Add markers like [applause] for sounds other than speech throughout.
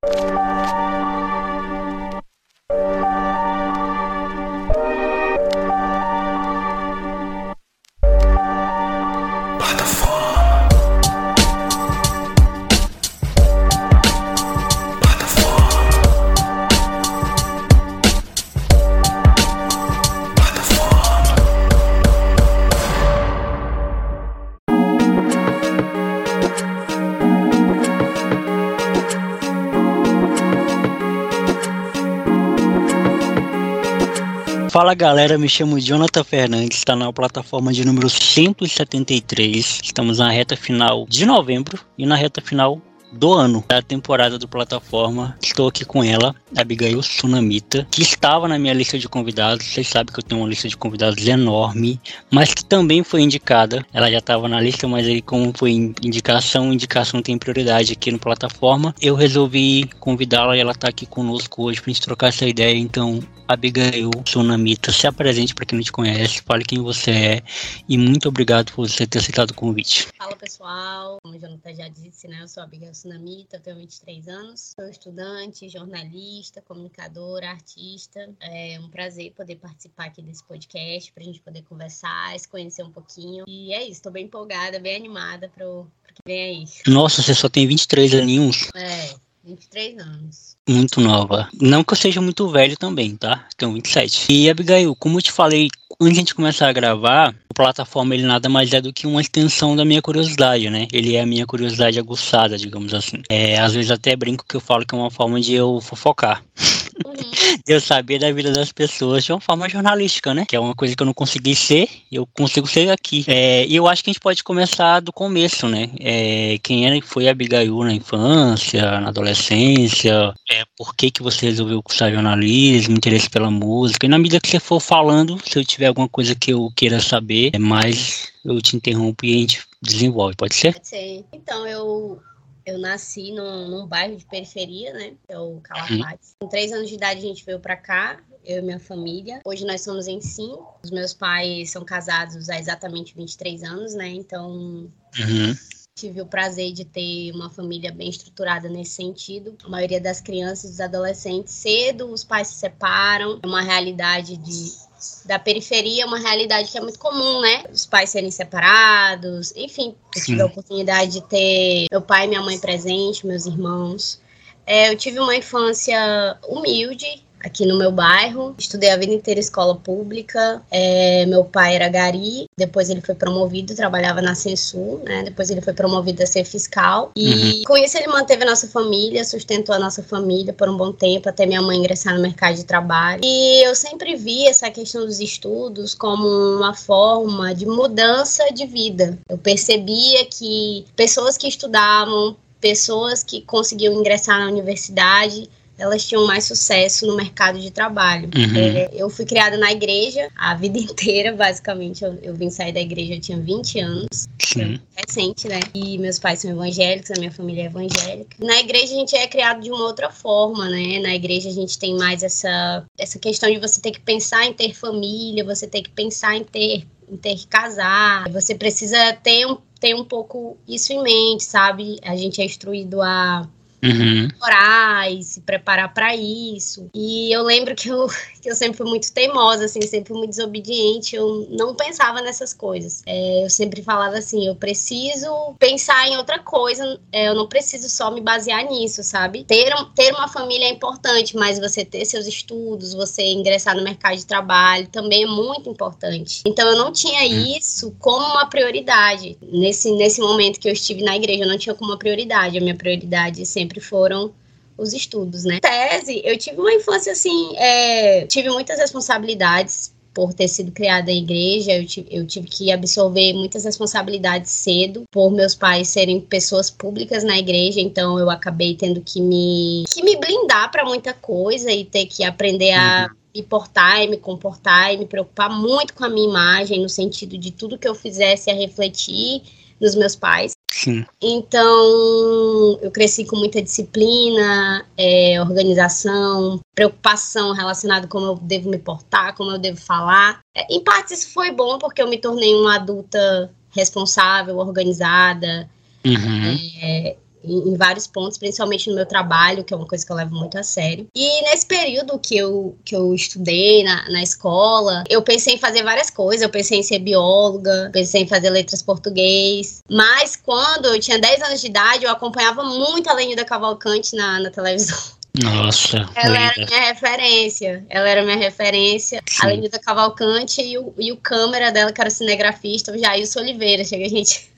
Fala galera, me chamo Jonathan Fernandes, está na plataforma de número 173. Estamos na reta final de novembro e na reta final do ano da temporada do plataforma. Estou aqui com ela, Abigail Sunamita, que estava na minha lista de convidados. Vocês sabem que eu tenho uma lista de convidados enorme, mas que também foi indicada. Ela já estava na lista, mas aí como foi indicação, indicação tem prioridade aqui no plataforma. Eu resolvi convidá-la e ela está aqui conosco hoje para gente trocar essa ideia. Então, Abigail Sunamita, se apresente para quem não te conhece, fale quem você é e muito obrigado por você ter aceitado o convite. Fala pessoal, como o Jonathan já disse, né, eu sou Abigail Sunamita, eu tenho 23 anos, sou estudante, jornalista, comunicadora, artista. É um prazer poder participar aqui desse podcast para a gente poder conversar, se conhecer um pouquinho. E é isso, estou bem empolgada, bem animada para o que vem aí. Nossa, você só tem 23 aninhos? É, 23 anos. Muito nova. Não que eu seja muito velho também, tá? Tenho 27. E Abigail, como eu te falei, antes de a gente começar a gravar, o plataforma ele nada mais é do que uma extensão da minha curiosidade, né? Ele é a minha curiosidade aguçada, digamos assim. É, às vezes até brinco que eu falo que é uma forma de eu fofocar. [laughs] Uhum. [laughs] eu saber da vida das pessoas de uma forma jornalística, né? Que é uma coisa que eu não consegui ser, eu consigo ser aqui. É, e eu acho que a gente pode começar do começo, né? É, quem era, foi a Abigail na infância, na adolescência, é, por que, que você resolveu cursar jornalismo, interesse pela música. E na medida que você for falando, se eu tiver alguma coisa que eu queira saber, é mais eu te interrompo e a gente desenvolve, pode ser? Pode ser. Então, eu eu nasci num, num, bairro de periferia, né? É o Calafate. Com três anos de idade a gente veio para cá, eu e minha família. Hoje nós somos em cinco. Os meus pais são casados há exatamente 23 anos, né? Então uhum. tive o prazer de ter uma família bem estruturada nesse sentido. A maioria das crianças e dos adolescentes cedo os pais se separam. É uma realidade de da periferia é uma realidade que é muito comum, né? Os pais serem separados, enfim. Eu tive a oportunidade de ter meu pai e minha mãe presentes, meus irmãos. É, eu tive uma infância humilde, aqui no meu bairro. Estudei a vida inteira escola pública. É, meu pai era gari, depois ele foi promovido, trabalhava na Censul, né? Depois ele foi promovido a ser fiscal. E uhum. com isso ele manteve a nossa família, sustentou a nossa família por um bom tempo, até minha mãe ingressar no mercado de trabalho. E eu sempre vi essa questão dos estudos como uma forma de mudança de vida. Eu percebia que pessoas que estudavam, pessoas que conseguiam ingressar na universidade elas tinham mais sucesso no mercado de trabalho. Uhum. É, eu fui criada na igreja a vida [laughs] inteira, basicamente. Eu, eu vim sair da igreja, eu tinha 20 anos. Sim. Recente, né? E meus pais são evangélicos, a minha família é evangélica. Na igreja a gente é criado de uma outra forma, né? Na igreja a gente tem mais essa, essa questão de você ter que pensar em ter família, você ter que pensar em ter, em ter que casar. Você precisa ter um, ter um pouco isso em mente, sabe? A gente é instruído a uhum. orar e se preparar para isso. E eu lembro que eu, [laughs] que eu sempre fui muito teimosa, assim, sempre fui muito desobediente, eu não pensava nessas coisas. É, eu sempre falava assim, eu preciso pensar em outra coisa, é, eu não preciso só me basear nisso, sabe? Ter, ter uma família é importante, mas você ter seus estudos, você ingressar no mercado de trabalho também é muito importante. Então eu não tinha uhum. isso como uma prioridade. Nesse, nesse momento que eu estive na igreja, eu não tinha como uma prioridade. A minha prioridade sempre sempre foram os estudos, né? Tese, eu tive uma infância assim, é, tive muitas responsabilidades por ter sido criada em igreja, eu tive, eu tive que absorver muitas responsabilidades cedo, por meus pais serem pessoas públicas na igreja, então eu acabei tendo que me, que me blindar para muita coisa e ter que aprender a uhum. me portar e me comportar e me preocupar muito com a minha imagem, no sentido de tudo que eu fizesse a refletir nos meus pais. Sim. Então, eu cresci com muita disciplina, é, organização, preocupação relacionada com como eu devo me portar, como eu devo falar. É, em parte, isso foi bom porque eu me tornei uma adulta responsável, organizada. Uhum. É, em, em, vários pontos, principalmente no meu trabalho, que é uma coisa que eu levo muito a sério. E nesse período que eu, que eu estudei na, na escola, eu pensei em fazer várias coisas. Eu pensei em ser bióloga, pensei em fazer letras português. Mas quando eu tinha 10 anos de idade, eu acompanhava muito a Lenida Cavalcante na, na televisão. [laughs] Nossa. Ela era minha referência. Ela era minha referência. Sim. A Lenida Cavalcante e o, e o câmera dela, que era o cinegrafista, o Jailson Oliveira. Chega a gente.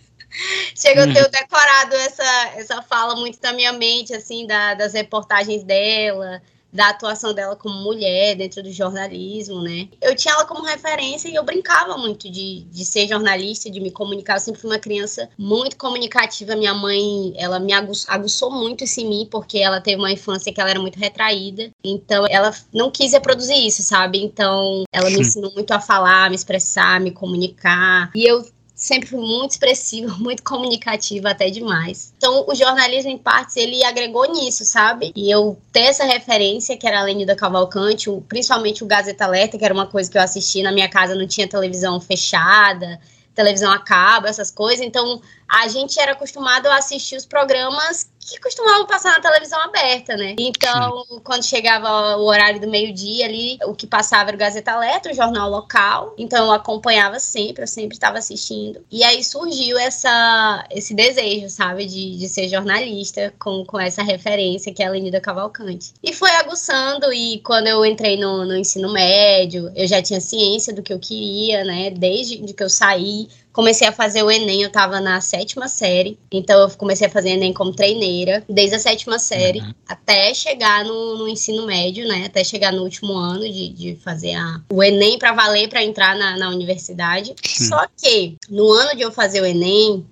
Chega, eu tenho decorado essa, essa fala muito na minha mente, assim, da, das reportagens dela, da atuação dela como mulher dentro do jornalismo, né? Eu tinha ela como referência e eu brincava muito de, de ser jornalista, de me comunicar. Eu sempre fui uma criança muito comunicativa. Minha mãe, ela me aguçou muito isso em mim, porque ela teve uma infância que ela era muito retraída. Então, ela não quis reproduzir isso, sabe? Então, ela me ensinou muito a falar, me expressar, me comunicar. E eu sempre fui muito expressiva, [laughs] muito comunicativa até demais. Então, o jornalismo em partes ele agregou nisso, sabe? E eu ter essa referência que era a Lenida Cavalcante, o, principalmente o Gazeta Alerta, que era uma coisa que eu assisti na minha casa, não tinha televisão fechada, televisão a cabo, essas coisas. Então, a gente era acostumado a assistir os programas que costumavam passar na televisão aberta, né? Então, Sim. quando chegava o horário do meio-dia ali, o que passava era o Gazeta Letra, o jornal local. Então, eu acompanhava sempre, eu sempre estava assistindo. E aí surgiu essa, esse desejo, sabe, de, de ser jornalista com, com essa referência que é a Lenida Cavalcante. E foi aguçando, e quando eu entrei no, no ensino médio, eu já tinha ciência do que eu queria, né? Desde que eu saí, comecei a fazer o Enem, eu tava na sétima série, então eu comecei a fazer Enem como treineira, desde a sétima série, uhum. até chegar no, no, ensino médio, né, até chegar no último ano de, de fazer a, o Enem para valer para entrar na, na universidade. Só que, no ano de eu fazer o Enem,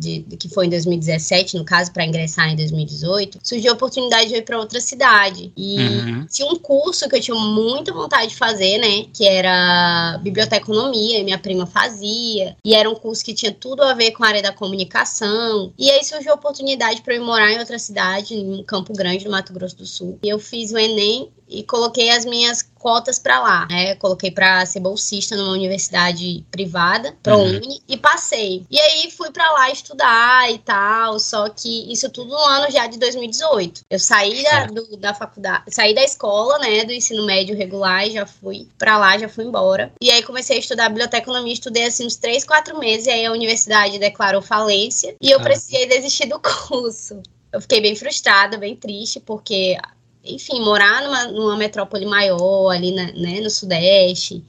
de, de, que foi em 2017, no caso, para ingressar em 2018, surgiu a oportunidade de ir para outra cidade. E uhum. tinha um curso que eu tinha muita vontade de fazer, né? Que era biblioteconomia, e minha prima fazia. E era um curso que tinha tudo a ver com a área da comunicação. E aí surgiu a oportunidade para eu ir morar em outra cidade, em Campo Grande, no Mato Grosso do Sul. E eu fiz o Enem e coloquei as minhas cotas para lá, né? Coloquei para ser bolsista numa universidade privada, ProUni, uhum. e passei. E aí fui para lá estudar e tal, só que isso tudo no ano já de 2018. Eu saí da, do, da faculdade, saí da escola, né, do ensino médio regular e já fui para lá, já fui embora. E aí comecei a estudar biblioteconomia, estudei assim uns 3, 4 meses, e aí a universidade declarou falência e eu ah. precisei desistir do [laughs] curso. Eu fiquei bem frustrada, bem triste, porque enfim, morar numa, numa metrópole maior, ali na, né, no Sudeste,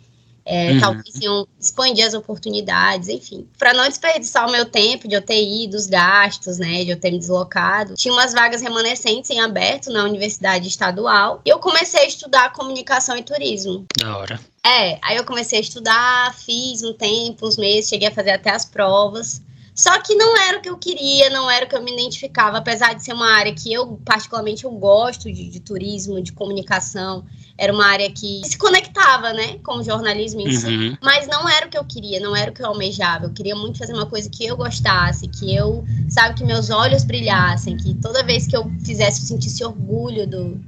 é, uhum. talvez iam expandir as oportunidades, enfim. Para não desperdiçar o meu tempo de eu ter ido, os gastos, né, de eu ter me deslocado, tinha umas vagas remanescentes em aberto na Universidade Estadual e eu comecei a estudar comunicação e turismo. Da hora. É, aí eu comecei a estudar, fiz um tempo, uns meses, cheguei a fazer até as provas. Só que não era o que eu queria, não era o que eu me identificava, apesar de ser uma área que eu, particularmente, eu gosto de, de turismo, de comunicação. Era uma área que se conectava, né, com o jornalismo em uhum. si. Mas não era o que eu queria, não era o que eu almejava. Eu queria muito fazer uma coisa que eu gostasse, que eu, sabe, que meus olhos brilhassem, que toda vez que eu fizesse, eu sentisse orgulho do,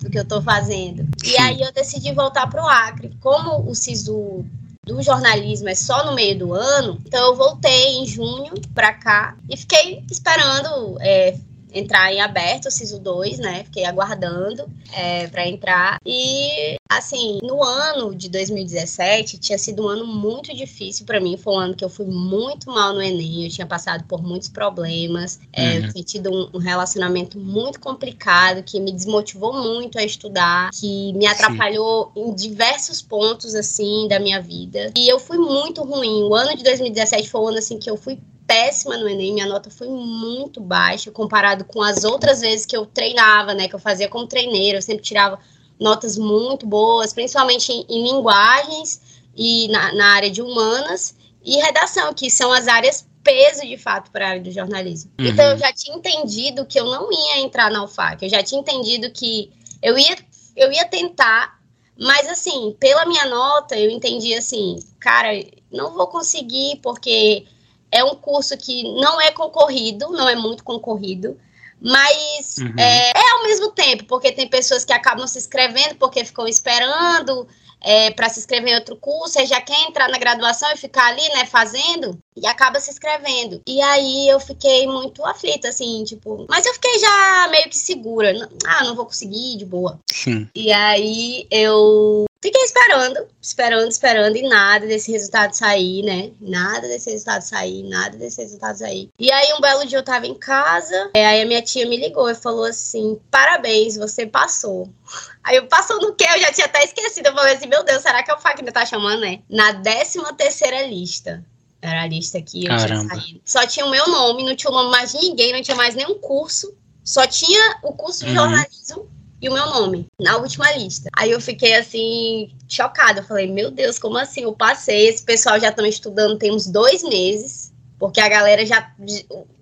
do que eu tô fazendo. E aí eu decidi voltar pro Acre. Como o SISU do jornalismo é só no meio do ano, então eu voltei em junho para cá e fiquei esperando é, entrar em aberto, o SISO 2, né? Fiquei aguardando é, para entrar. E, assim, no ano de 2017, tinha sido um ano muito difícil para mim. Foi um ano que eu fui muito mal no Enem, eu tinha passado por muitos problemas, é, uhum. tinha tido um, um, relacionamento muito complicado que me desmotivou muito a estudar, que me atrapalhou Sim. em diversos pontos, assim, da minha vida. E eu fui muito ruim. O ano de 2017 foi um ano, assim, que eu fui péssima no Enem, minha nota foi muito baixa comparado com as outras vezes que eu treinava, né, que eu fazia como treineira, eu sempre tirava notas muito boas, principalmente em, em linguagens e na, na, área de humanas e redação, que são as áreas peso de fato para a área do jornalismo. Uhum. Então eu já tinha entendido que eu não ia entrar na UFAC, eu já tinha entendido que eu ia, eu ia tentar, mas assim, pela minha nota, eu entendi assim, cara, não vou conseguir porque é um curso que não é concorrido, não é muito concorrido, mas uhum. é, é, ao mesmo tempo, porque tem pessoas que acabam se inscrevendo porque ficam esperando é, para se inscrever em outro curso, já quer entrar na graduação e ficar ali, né, fazendo, e acaba se inscrevendo. E aí eu fiquei muito aflita, assim, tipo, mas eu fiquei já meio que segura. Ah, não vou conseguir, de boa. Sim. E aí eu Fiquei esperando, esperando, esperando, e nada desse resultado sair, né? Nada desse resultado sair, nada desse resultado sair. E aí, um belo dia eu tava em casa, aí a minha tia me ligou e falou assim: parabéns, você passou. [laughs] Aí eu passou no quê? Eu já tinha até esquecido. Eu falei assim: meu Deus, será que é o ainda tá chamando, né? Na 13 terceira lista. Era a lista que eu Caramba. tinha saído. Só tinha o meu nome, não tinha o nome mais de ninguém, não tinha mais nenhum curso. Só tinha o curso de Uhum. jornalismo e o meu nome na última lista. Aí eu fiquei assim, chocada. Eu falei, meu Deus, como assim? Eu passei, esse pessoal já estão estudando tem uns dois meses, porque a galera já.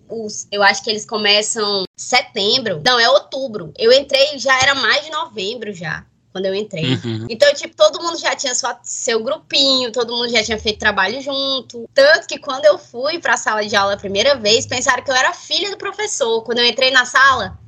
Os, eu acho que eles começam setembro. Não, é outubro. Eu entrei, já era mais de novembro já. Quando eu entrei. Uhum. Então, tipo, todo mundo já tinha sua, seu grupinho, todo mundo já tinha feito trabalho junto. Tanto que quando eu fui pra sala de aula a primeira vez, pensaram que eu era filha do professor. Quando eu entrei na sala,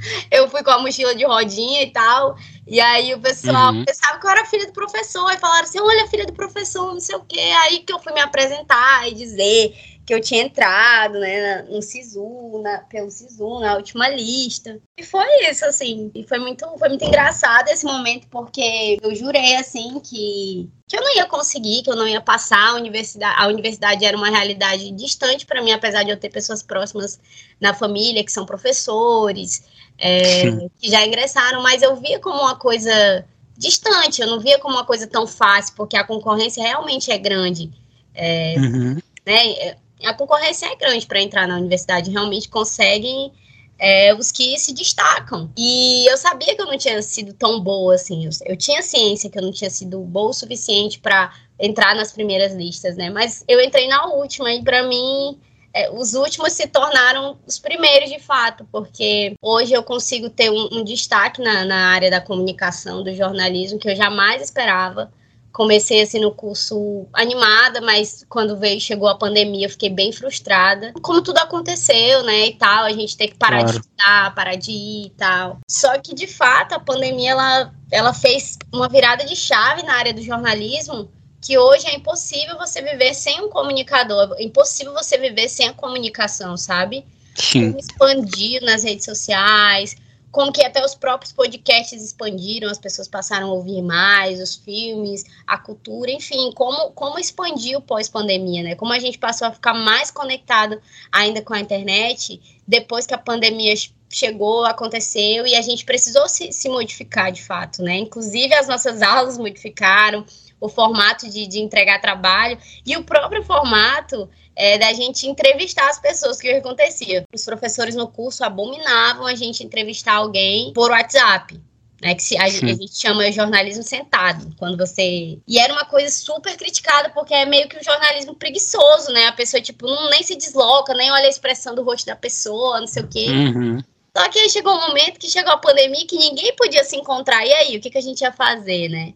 [laughs] eu fui com a mochila de rodinha e tal. E aí o pessoal Uhum. pensava que eu era filha do professor. E falaram assim: olha, filha do professor, não sei o quê. Aí que eu fui me apresentar e dizer que eu tinha entrado, né, no SISU, na, pelo SISU, na última lista. E foi isso, assim. E foi muito, foi muito engraçado esse momento, porque eu jurei, assim, que, que eu não ia conseguir, que eu não ia passar. A universidade, a universidade era uma realidade distante para mim, apesar de eu ter pessoas próximas na família que são professores, é, que já ingressaram, mas eu via como uma coisa distante, eu não via como uma coisa tão fácil, porque a concorrência realmente é grande. É, Uhum. né? A concorrência é grande para entrar na universidade, realmente conseguem é, os que se destacam. E eu sabia que eu não tinha sido tão boa assim, eu, eu tinha ciência que eu não tinha sido boa o suficiente para entrar nas primeiras listas, né? Mas eu entrei na última e para mim é, os últimos se tornaram os primeiros de fato, porque hoje eu consigo ter um, um destaque na, na área da comunicação, do jornalismo, que eu jamais esperava comecei assim no curso animada, mas quando veio chegou a pandemia, eu fiquei bem frustrada. Como tudo aconteceu, né, e tal, a gente tem que parar Claro. de estudar, parar de ir e tal. Só que de fato a pandemia ela ela fez uma virada de chave na área do jornalismo. Que hoje é impossível você viver sem um comunicador, é impossível você viver sem a comunicação, sabe? Sim. como expandir nas redes sociais, como que até os próprios podcasts expandiram, as pessoas passaram a ouvir mais, os filmes, a cultura, enfim, como, como expandir o pós-pandemia, né? Como a gente passou a ficar mais conectado ainda com a internet depois que a pandemia chegou, aconteceu e a gente precisou se, se modificar de fato, né? Inclusive as nossas [laughs] aulas modificaram, o formato de, de entregar trabalho e o próprio formato é, da gente entrevistar as pessoas. O que acontecia? Os professores no curso abominavam a gente entrevistar alguém por WhatsApp. Né, que se, a, a, gente chama jornalismo sentado, quando você... E era uma coisa super criticada, porque é meio que um jornalismo preguiçoso, né? A pessoa, tipo, não, nem se desloca, nem olha a expressão do rosto da pessoa, não sei o quê. Uhum. Só que aí chegou um momento que chegou a pandemia que ninguém podia se encontrar. E aí, o que, que a gente ia fazer, né?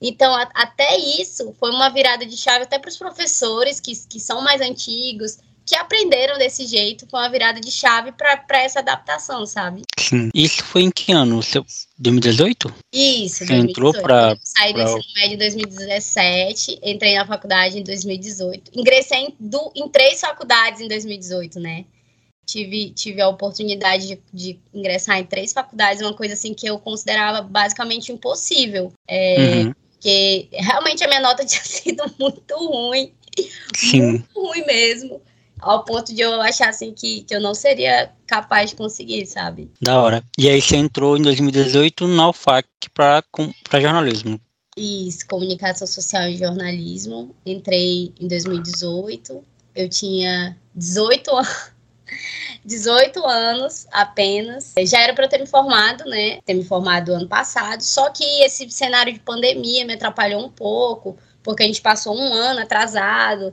Então, a, até isso foi uma virada de chave até para os professores que, que são mais antigos, que aprenderam desse jeito, foi uma virada de chave para essa adaptação, sabe? Sim. Isso foi em que ano? Seu 2018? Isso, Você entrou para. Saí do ensino médio em 2017, entrei na faculdade em 2018. Ingressei em, do, em três faculdades em 2018, né? Tive, tive a oportunidade de, de, ingressar em três faculdades, uma coisa assim que eu considerava basicamente impossível. É, uhum. Porque realmente a minha nota [laughs] tinha sido muito ruim. Sim. Muito ruim mesmo. Ao ponto de eu achar assim que, que eu não seria capaz de conseguir, sabe? Da hora. E aí você entrou em 2018 na UFAC para jornalismo. Isso, comunicação social e jornalismo. Entrei em 2018. Eu tinha 18 anos. 18 anos apenas. Já era para eu ter me formado, né? Ter me formado ano passado. Só que esse cenário de pandemia me atrapalhou um pouco, porque a gente passou um ano atrasado.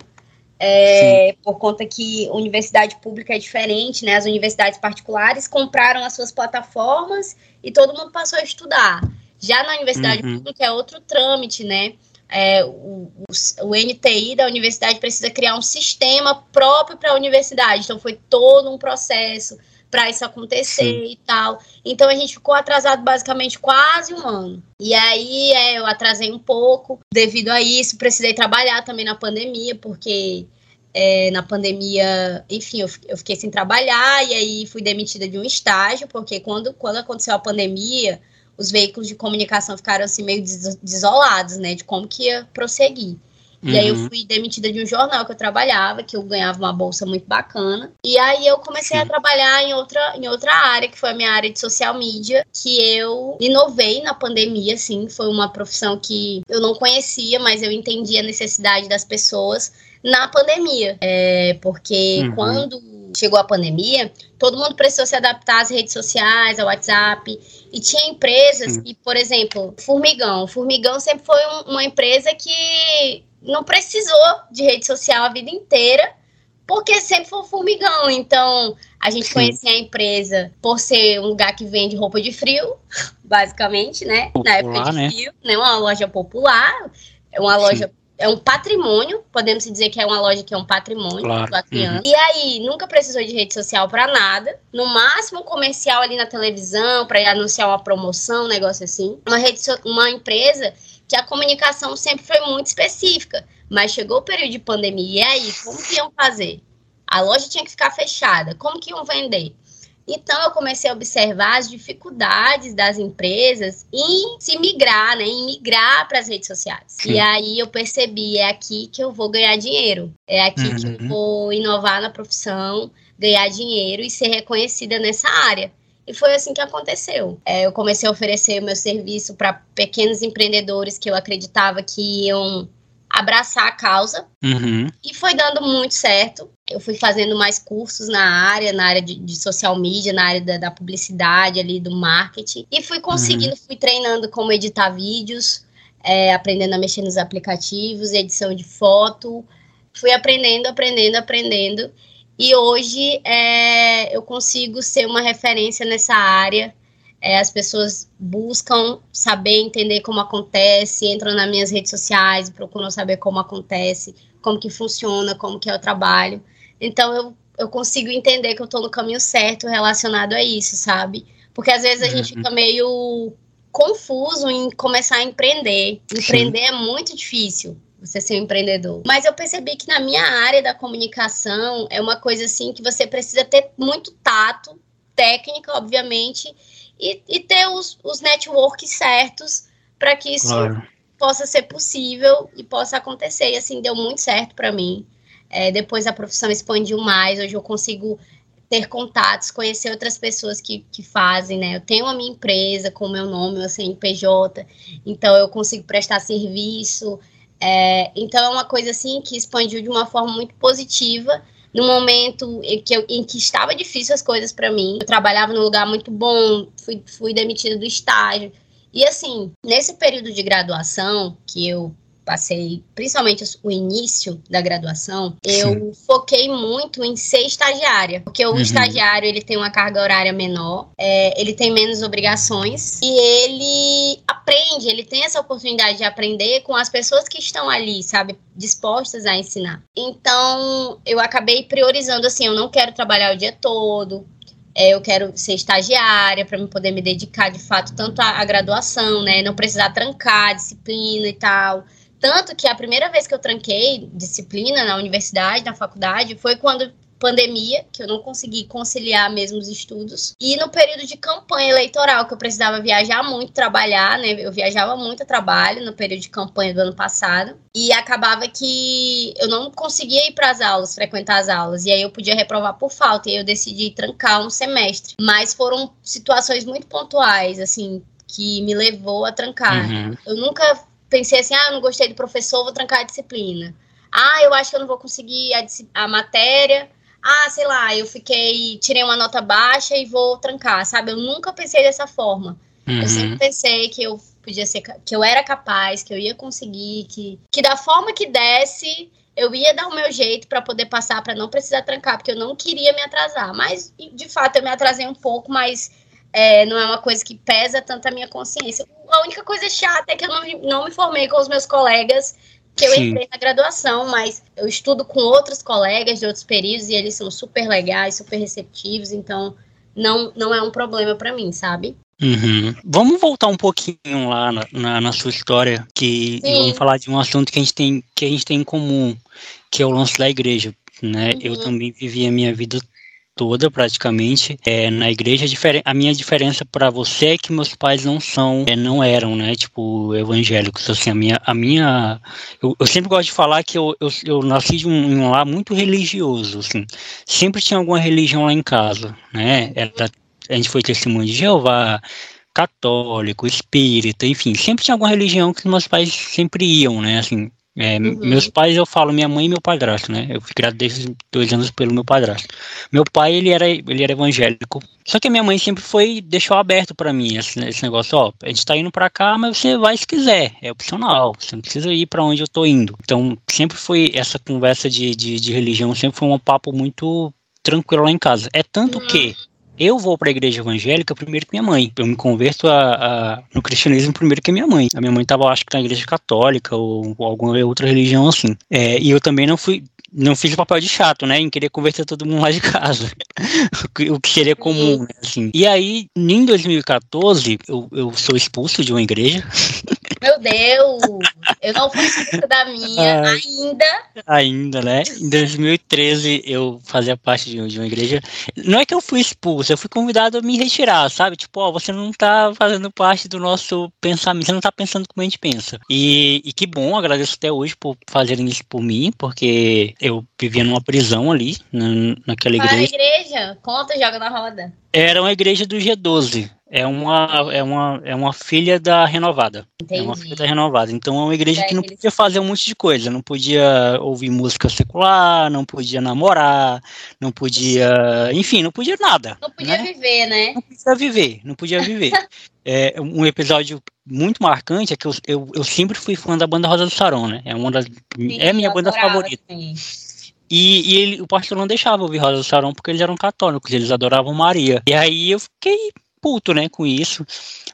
É, por conta que universidade pública é diferente, né? As universidades particulares compraram as suas plataformas e todo mundo passou a estudar. Já na universidade uhum. pública é outro trâmite, né? É, o, o, o, NTI da universidade precisa criar um sistema próprio para a universidade. Então, foi todo um processo para isso acontecer Sim. e tal. Então a gente ficou atrasado basicamente quase um ano. E aí é, eu atrasei um pouco devido a isso, precisei trabalhar também na pandemia, porque é, na pandemia, enfim, eu, eu, fiquei sem trabalhar e aí fui demitida de um estágio, porque quando, quando aconteceu a pandemia, os veículos de comunicação ficaram assim meio desolados, né, de como que ia prosseguir. Uhum. E aí eu uhum. fui demitida de um jornal que eu trabalhava, que eu ganhava uma bolsa muito bacana. E aí eu comecei Sim. a trabalhar em outra, em outra área, que foi a minha área de social media, que eu inovei na pandemia, assim, foi uma profissão que eu não conhecia, mas eu entendi a necessidade das pessoas na pandemia. É, porque uhum. quando chegou a pandemia, todo mundo precisou se adaptar às redes sociais, ao WhatsApp. E tinha empresas que, por exemplo, Formigão. Formigão sempre foi um, uma empresa que não precisou de rede social a vida inteira, porque sempre foi formigão. Então, a gente Sim. conhecia a empresa por ser um lugar que vende roupa de frio, [laughs] basicamente, né? Popular, Na época de né? frio, né? Uma loja popular, é uma loja Sim é um patrimônio, podemos dizer que é uma loja que é um patrimônio claro. Uhum. E aí, nunca precisou de rede social para nada. No máximo, comercial ali na televisão, para anunciar uma promoção, um negócio assim. Uma, rede so uma empresa que a comunicação sempre foi muito específica. Mas chegou o período de pandemia, e aí, como que iam fazer? A loja tinha que ficar fechada, como que iam vender? Então eu comecei a observar as dificuldades das empresas em se migrar, né, em migrar para as redes sociais. Sim. E aí eu percebi, é aqui que eu vou ganhar dinheiro, é aqui uhum. que eu uhum. vou inovar na profissão, ganhar dinheiro e ser reconhecida nessa área. E foi assim que aconteceu. É, eu comecei a oferecer o meu serviço para pequenos empreendedores que eu acreditava que iam abraçar a causa. Uhum. E foi dando muito certo. Eu fui fazendo mais cursos na área, na área de, de social media, na área da, da, publicidade ali, do marketing. E fui conseguindo, uhum. fui treinando como editar vídeos, é, aprendendo a mexer nos aplicativos, edição de foto. Fui aprendendo, aprendendo, aprendendo. E hoje é, eu consigo ser uma referência nessa área é, as pessoas buscam saber, entender como acontece, entram nas minhas redes sociais, procuram saber como acontece, como que funciona, como que é o trabalho. Então eu, eu consigo entender que eu estou no caminho certo relacionado a isso, sabe? Porque às vezes a uhum. gente fica meio confuso em começar a empreender. Empreender Sim. é muito difícil você ser um empreendedor. Mas eu percebi que na minha área da comunicação é uma coisa assim que você precisa ter muito tato, técnica, obviamente, e, e ter os, os networks certos para que isso claro. possa ser possível e possa acontecer. E assim, deu muito certo para mim. É, depois a profissão expandiu mais, hoje eu consigo ter contatos, conhecer outras pessoas que, que fazem, né? Eu tenho a minha empresa com o meu nome, o CNPJ, então eu consigo prestar serviço. É, então é uma coisa assim que expandiu de uma forma muito positiva no momento em que, eu, em que estava difícil as coisas para mim. Eu trabalhava num lugar muito bom, fui, fui demitida do estágio. E assim, nesse período de graduação, que eu passei principalmente o início da graduação, eu Sim. foquei muito em ser estagiária, porque o uhum. estagiário ele tem uma carga horária menor, é, ele tem menos obrigações e ele aprende, ele tem essa oportunidade de aprender com as pessoas que estão ali, sabe, dispostas a ensinar. Então eu acabei priorizando assim, eu não quero trabalhar o dia todo, é, eu quero ser estagiária para poder me dedicar de fato tanto à, à graduação, né? Não precisar trancar a disciplina e tal. Tanto que a primeira vez que eu tranquei disciplina na universidade, na faculdade, foi quando pandemia, que eu não consegui conciliar mesmo os estudos, e no período de campanha eleitoral, que eu precisava viajar muito, trabalhar, né? Eu viajava muito a trabalho no período de campanha do ano passado, e acabava que eu não conseguia ir para as aulas, frequentar as aulas, e aí eu podia reprovar por falta, e aí eu decidi trancar um semestre. Mas foram situações muito pontuais, assim, que me levou a trancar. Uhum. Eu nunca pensei assim, ah, eu não gostei do professor, vou trancar a disciplina. Ah, eu acho que eu não vou conseguir a, a matéria. Ah, sei lá, eu fiquei, tirei uma nota baixa e vou trancar, sabe? Eu nunca pensei dessa forma. Uhum. Eu sempre pensei que eu podia ser, que eu era capaz, que eu ia conseguir, que, que da forma que desse, eu ia dar o meu jeito para poder passar, para não precisar trancar, porque eu não queria me atrasar. Mas, de fato, eu me atrasei um pouco, mas é, não é uma coisa que pesa tanto a minha consciência. A única coisa chata é que eu não, não me formei com os meus colegas que eu Sim. entrei na graduação, mas eu estudo com outros colegas de outros períodos e eles são super legais, super receptivos, então não, não é um problema para mim, sabe? Uhum. Vamos voltar um pouquinho lá na, na, na sua história, que vamos falar de um assunto que a gente tem que a gente tem em comum, que é o lance da igreja, né? Uhum. Eu também vivi a minha vida toda praticamente é, na igreja. A minha diferença para você é que meus pais não são, é, não eram, né, tipo evangélicos. Assim, a minha, a minha, eu, eu sempre gosto de falar que eu, eu, eu nasci de um, um lar muito religioso, assim. Sempre tinha alguma religião lá em casa, né? Era, a gente foi testemunho de Jeová, católico, espírita, enfim, sempre tinha alguma religião que meus pais sempre iam, né? Assim, é, uhum. Meus pais, eu falo minha mãe e meu padrasto, né? Eu fui criado desde dois anos pelo meu padrasto. Meu pai, ele era, ele era evangélico. Só que a minha mãe sempre foi, deixou aberto para mim esse, esse, negócio, ó, a gente tá indo para cá, mas você vai se quiser, é opcional, você não precisa ir para onde eu tô indo. Então, sempre foi essa conversa de, de, de religião, sempre foi um papo muito tranquilo lá em casa. É tanto uhum. que eu vou para a igreja evangélica primeiro que minha mãe. Eu me converto a, a, no cristianismo primeiro que minha mãe. A minha mãe estava, acho que, na igreja católica ou, ou alguma outra religião assim. É, e eu também não fui, não fiz o papel de chato, né? Em querer converter todo mundo lá de casa. [laughs] o que seria comum, né? Assim. E aí, em 2014, eu, eu sou expulso de uma igreja. [laughs] Meu Deus! Eu não fui expulso da minha [laughs] ah, ainda. Ainda, né? Em 2013, eu fazia parte de, de, uma igreja. Não é que eu fui expulso, eu fui convidado a me retirar, sabe? Tipo, ó, você não tá fazendo parte do nosso pensamento, você não tá pensando como a gente pensa. E, e que bom, agradeço até hoje por fazerem isso por mim, porque eu vivia numa prisão ali, na, naquela igreja. Qual igreja? Conta, joga na roda. Era uma igreja do G12. É uma, é uma, é uma filha da renovada. Entendi. É uma filha da renovada. Então é uma igreja que não podia fazer um monte de coisa. Não podia ouvir música secular, não podia namorar, não podia. Enfim, não podia nada. Não podia né? viver, né? Não podia viver, não podia viver. [laughs] é, um episódio muito marcante é que eu, eu, eu, sempre fui fã da banda Rosa do Sarão, né? É uma das. Sim, é minha banda favorita. Sim. E, e ele, o pastor não deixava ouvir Rosa do Sarão porque eles eram católicos, eles adoravam Maria. E aí eu fiquei puto, né, com isso.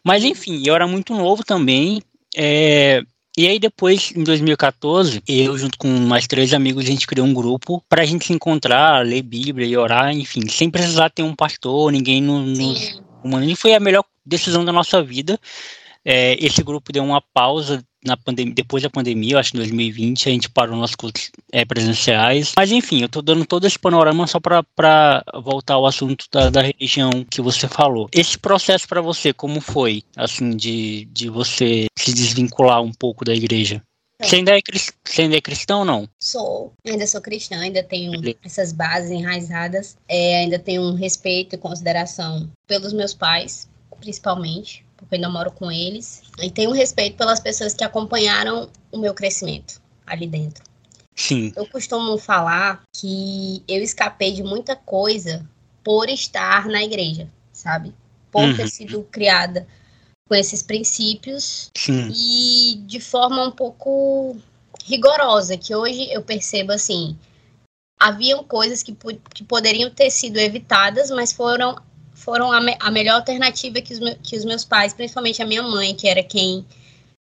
Mas enfim, eu era muito novo também. É, e aí depois, em 2014, eu junto com mais três amigos, a gente criou um grupo para a gente se encontrar, ler Bíblia e orar, enfim, sem precisar ter um pastor, ninguém nos... No, e foi a melhor decisão da nossa vida. É, esse grupo deu uma pausa na pandemia, depois da pandemia, eu acho que em 2020, a gente parou nossos cursos é, presenciais. Mas enfim, eu estou dando todo esse panorama só para voltar ao assunto da, da, religião que você falou. Esse processo para você, como foi, assim, de, de você se desvincular um pouco da igreja? Você ainda, é, você ainda é cristão ou não? Sou, ainda sou cristã, ainda tenho essas bases enraizadas, é, ainda tenho um respeito e consideração pelos meus pais, principalmente, porque eu ainda moro com eles. E tenho respeito pelas pessoas que acompanharam o meu crescimento ali dentro. Sim. Eu costumo falar que eu escapei de muita coisa por estar na igreja, sabe? Por uhum. ter sido criada com esses princípios Sim. e de forma um pouco rigorosa, que hoje eu percebo assim, haviam coisas que, que poderiam ter sido evitadas, mas foram foram a, me a melhor alternativa que os, que os meus pais, principalmente a minha mãe, que era quem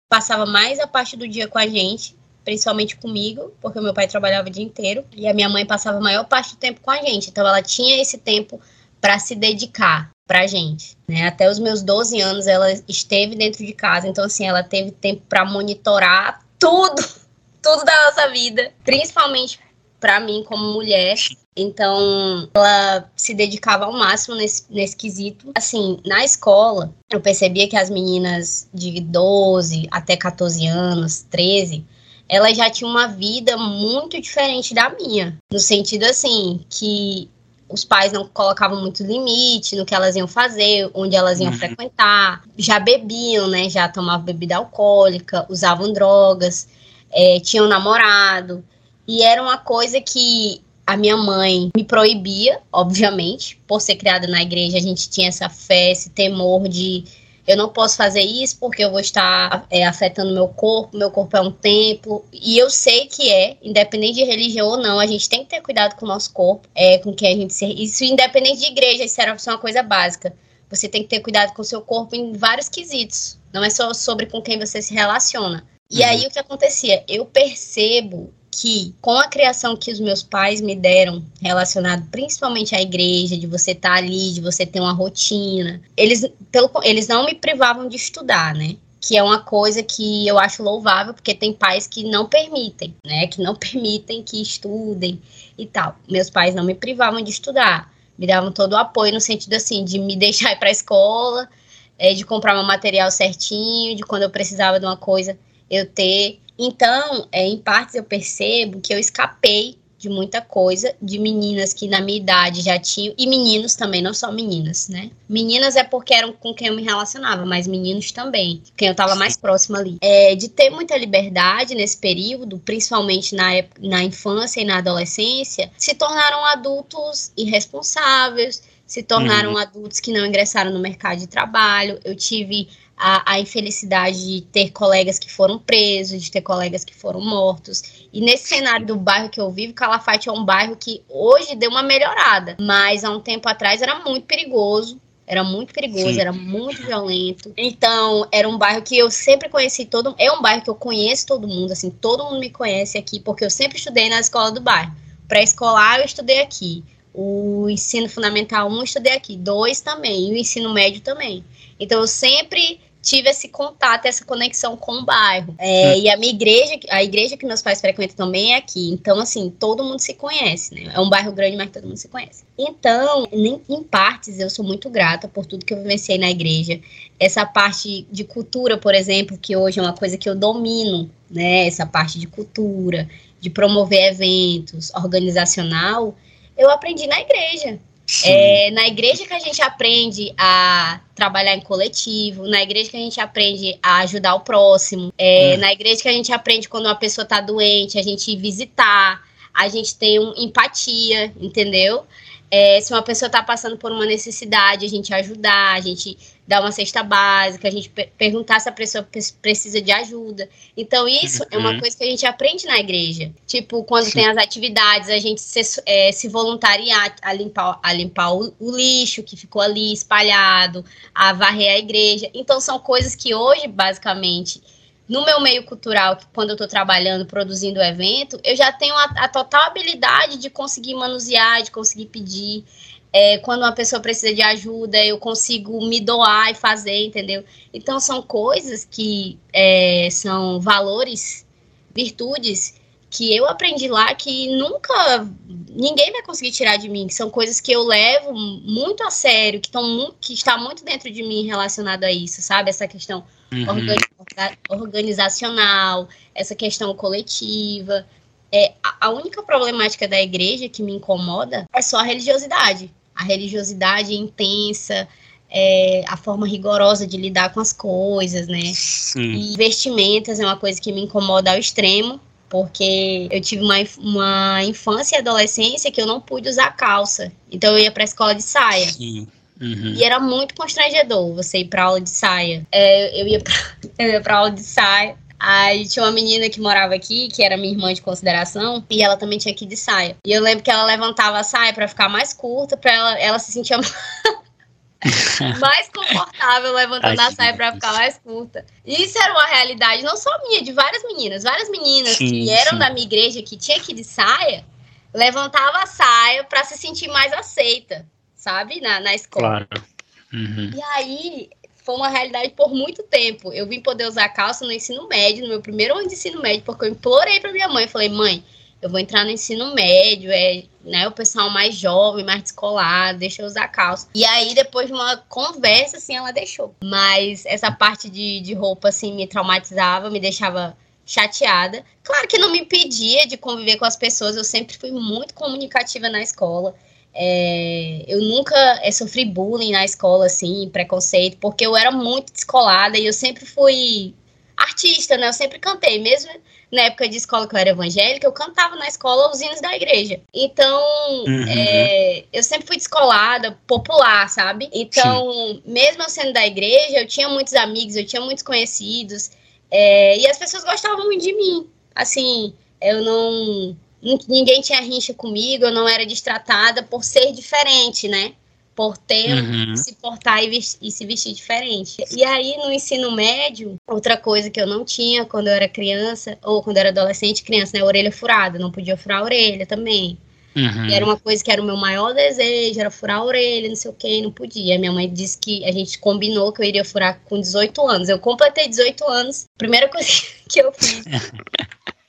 passava mais a parte do dia com a gente, principalmente comigo, porque o meu pai trabalhava o dia inteiro, e a minha mãe passava a maior parte do tempo com a gente. Então ela tinha esse tempo para se dedicar pra gente, né? Até os meus 12 anos ela esteve dentro de casa, então assim, ela teve tempo para monitorar tudo, [laughs] tudo da nossa vida, principalmente para mim como mulher. Então, ela se dedicava ao máximo nesse, nesse quesito. Assim, na escola, eu percebia que as meninas de 12 até 14 anos, 13, elas já tinham uma vida muito diferente da minha. No sentido, assim, que os pais não colocavam muito limite no que elas iam fazer, onde elas iam uhum. frequentar, já bebiam, né? Já tomavam bebida alcoólica, usavam drogas, é, tinham namorado. E era uma coisa que a minha mãe me proibia, obviamente, por ser criada na igreja, a gente tinha essa fé, esse temor de eu não posso fazer isso porque eu vou estar é, afetando meu corpo, meu corpo é um templo. E eu sei que é, independente de religião ou não, a gente tem que ter cuidado com o nosso corpo, é, com quem a gente ser. Isso independente de igreja, isso era uma coisa básica. Você tem que ter cuidado com o seu corpo em vários quesitos. Não é só sobre com quem você se relaciona. E uhum. aí o que acontecia? Eu percebo que, com a criação que os meus pais me deram, relacionado principalmente à igreja, de você estar tá ali, de você ter uma rotina, eles, pelo, eles não me privavam de estudar, né? Que é uma coisa que eu acho louvável, porque tem pais que não permitem, né? Que não [laughs] permitem que estudem e tal. Meus pais não me privavam de estudar, me davam todo o apoio no sentido assim, de me [laughs] deixar ir para a escola, é, de comprar meu material certinho, de quando eu precisava de uma coisa eu ter então, é, em partes eu percebo que eu escapei de muita coisa, de meninas que na minha idade já tinham, e meninos também, não só meninas, né? Meninas é porque eram com quem eu me relacionava, mas meninos também, quem eu tava mais próxima ali. É, de ter muita liberdade nesse período, principalmente na, na infância e na adolescência, se tornaram adultos irresponsáveis, se tornaram uhum. adultos que não ingressaram no mercado de trabalho. Eu tive a, a, infelicidade de ter colegas que foram presos, de ter colegas que foram mortos. E nesse cenário do bairro que eu vivo, Calafate é um bairro que hoje deu uma melhorada, mas há um tempo atrás era muito perigoso. Era muito perigoso, Sim. era muito violento. Então, era um bairro que eu sempre conheci todo É um bairro que eu conheço todo mundo, assim, todo mundo me conhece aqui, porque eu sempre estudei na escola do bairro. Pré-escolar, eu estudei aqui. O ensino fundamental 1, um, eu estudei aqui. Dois também. E o ensino médio também. Então, eu sempre tive esse contato, essa conexão com o bairro. É, hum. E a minha igreja, a igreja que meus pais frequentam também é aqui. Então, assim, todo mundo se conhece, né? É um bairro grande, mas todo mundo se conhece. Então, em, em partes, eu sou muito grata por tudo que eu vivenciei na igreja. Essa parte de cultura, por exemplo, que hoje é uma coisa que eu domino, né? Essa parte de cultura, de promover eventos, organizacional, eu aprendi na igreja. É na igreja que a gente aprende a trabalhar em coletivo, na igreja que a gente aprende a ajudar o próximo, é hum. na igreja que a gente aprende quando uma pessoa está doente, a gente visitar, a gente tem um, empatia, entendeu? É, se uma pessoa está passando por uma necessidade, a gente ajudar, a gente dar uma cesta básica, a gente perguntar se a pessoa precisa de ajuda. Então, isso uhum. é uma uhum. coisa que a gente aprende na igreja. Tipo, quando Sim. tem as atividades, a gente se, é, se voluntariar a limpar, a limpar o, o, lixo que ficou ali espalhado, a varrer a igreja. Então, são coisas que hoje, basicamente, no meu meio cultural, quando eu estou trabalhando, produzindo o evento, eu já tenho a, a, total habilidade de conseguir manusear, de conseguir pedir. É, quando uma pessoa precisa de ajuda, eu consigo me doar e fazer, entendeu? Então, são coisas que é, são valores, virtudes que eu aprendi lá que nunca ninguém vai conseguir tirar de mim, que são coisas que eu levo muito a sério, que estão que está muito dentro de mim relacionado a isso, sabe? Essa questão uhum. organizacional, essa questão coletiva. É, a única problemática da igreja que me incomoda é só a religiosidade. A religiosidade intensa, é, a forma rigorosa de lidar com as coisas, né? Sim. E vestimentas é uma coisa que me incomoda ao extremo, porque eu tive uma, uma infância e adolescência que eu não pude usar calça. Então eu ia para a escola de saia. Sim. Uhum. E era muito constrangedor você ir pra aula de saia. É, eu, ia pra, [laughs] eu ia pra aula de saia. Aí tinha uma menina que morava aqui, que era minha irmã de consideração, e ela também tinha que ir de saia. E eu lembro que ela levantava a saia para ficar mais curta, para ela, ela se sentia [laughs] [laughs] mais confortável levantando Ai, a saia para ficar mais curta. Isso era uma realidade não só minha, de várias meninas. Várias meninas sim, que eram sim. da minha igreja que tinha que ir de saia, levantava a saia para se sentir mais aceita sabe? Na, na escola. Claro. Uhum. E aí foi uma realidade por muito tempo. Eu vim poder usar calça no ensino médio, no meu primeiro ano de ensino médio, porque eu implorei para minha mãe. Falei, mãe, eu vou entrar no ensino médio, é né, o pessoal mais jovem, mais descolado, deixa eu usar calça. E aí, depois de uma conversa, assim, ela deixou. Mas essa parte de, de roupa, assim, me traumatizava, me deixava chateada. Claro que não me impedia de conviver com as pessoas, eu sempre fui muito comunicativa na escola. É, eu nunca é, sofri bullying na escola, assim, preconceito, porque eu era muito descolada e eu sempre fui artista, né? Eu sempre cantei, mesmo na época de escola que eu era evangélica, eu cantava na escola os hinos da igreja. Então, uhum. é, eu sempre fui descolada, popular, sabe? Então, Sim. mesmo eu sendo da igreja, eu tinha muitos amigos, eu tinha muitos conhecidos, é, e as pessoas gostavam muito de mim. Assim, eu não ninguém tinha rincha comigo, eu não era destratada por ser diferente, né? por ter, uhum. se portar e, e, se vestir diferente. E aí, no ensino médio, outra coisa que eu não tinha quando eu era criança, ou quando eu era adolescente, criança, né? Orelha furada, não podia furar a orelha também. Uhum. E era uma coisa que era o meu maior desejo, era furar a orelha, não sei o que, não podia. Minha mãe disse que a gente combinou que eu iria furar com 18 anos. Eu completei 18 anos, primeira coisa [laughs] que eu fiz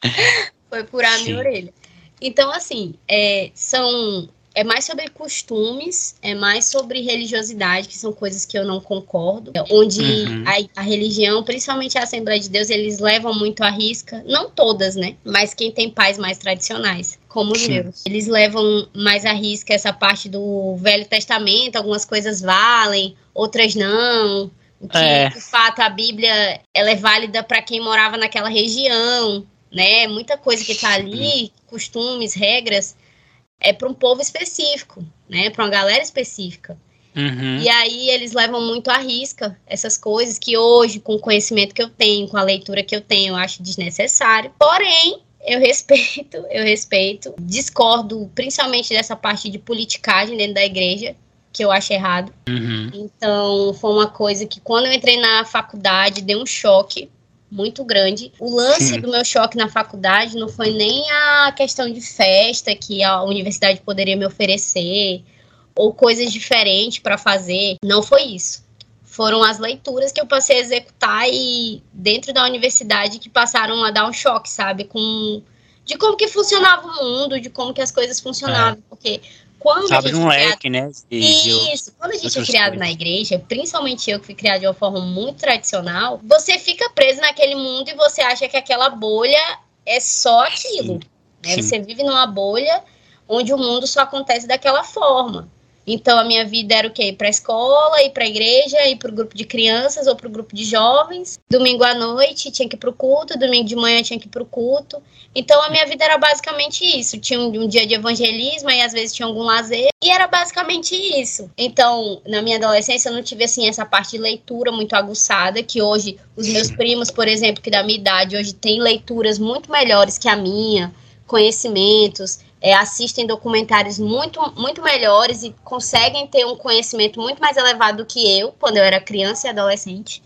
[laughs] foi furar a minha orelha. Então, assim, é, são é mais sobre costumes, é mais sobre religiosidade, que são coisas que eu não concordo. Onde uhum. a, a, religião, principalmente a Assembleia de Deus, eles levam muito à risca, não todas, né? Mas quem tem pais mais tradicionais, como os Sim. meus. Eles levam mais à risca essa parte do Velho Testamento, algumas coisas valem, outras não. Que, é. de fato, a Bíblia ela é válida para quem morava naquela região, né? Muita coisa que está ali, costumes, regras é para um povo específico, né? Para uma galera específica. Uhum. E aí eles levam muito à risca essas coisas que hoje, com o conhecimento que eu tenho, com a leitura que eu tenho, eu acho desnecessário. Porém, eu respeito, eu respeito. Discordo principalmente dessa parte de politicagem dentro da igreja, que eu acho errado. Uhum. Então, foi uma coisa que quando eu entrei na faculdade, deu um choque muito grande. O lance Sim. do meu choque na faculdade não foi nem a questão de festa que a universidade poderia me oferecer ou coisas diferentes para fazer. Não foi isso. Foram as leituras que eu passei a executar e dentro da universidade que passaram a dar um choque, sabe, com de como que funcionava o mundo, de como que as coisas funcionavam, é. porque quando Abre um é leque, né? De, Isso. Quando a gente é criado coisas. na igreja, principalmente eu que fui criado de uma forma muito tradicional, você fica preso naquele mundo e você acha que aquela bolha é só aquilo. Né? Você vive numa bolha onde o mundo só acontece daquela forma. Então a minha vida era o quê? Ir para escola, ir para igreja, ir para o grupo de crianças ou para o grupo de jovens. Domingo à noite tinha que ir para o culto, domingo de manhã tinha que ir para o culto. Então a minha vida era basicamente isso. Tinha um, um, dia de evangelismo e às vezes tinha algum lazer e era basicamente isso. Então na minha adolescência eu não tive assim essa parte de leitura muito aguçada que hoje os meus primos, por exemplo, que da minha idade hoje têm leituras muito melhores que a minha, conhecimentos é, assistem documentários muito, muito melhores e conseguem ter um conhecimento muito mais elevado do que eu, quando eu era criança e adolescente.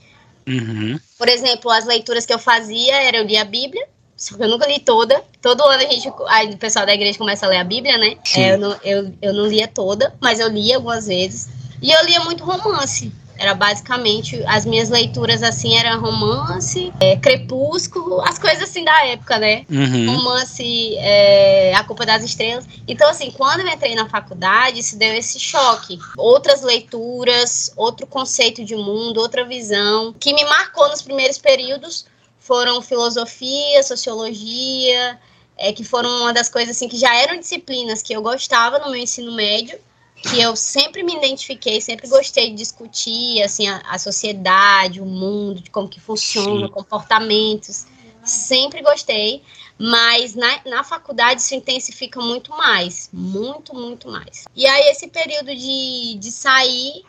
Uhum. Por exemplo, as leituras que eu fazia era eu lia a Bíblia, só que eu nunca li toda. Todo ano a gente, aí o pessoal da igreja começa a ler a Bíblia, né? É, eu, não, eu, eu não lia toda, mas eu lia algumas vezes. E eu lia muito romance. Era basicamente as minhas leituras assim era romance, é, crepúsculo, as coisas assim da época, né? Uhum. Romance, é, A Culpa das Estrelas. Então, assim, quando eu entrei na faculdade, isso deu esse choque. Outras leituras, outro conceito de mundo, outra visão, que me marcou nos primeiros períodos foram filosofia, sociologia, é, que foram uma das coisas assim que já eram disciplinas que eu gostava no meu ensino médio que eu sempre me identifiquei, sempre gostei de discutir assim a, a sociedade, o mundo, de como que funciona, Sim. comportamentos, sempre gostei, mas na, na faculdade isso intensifica muito mais, muito, muito mais. E aí esse período de, de sair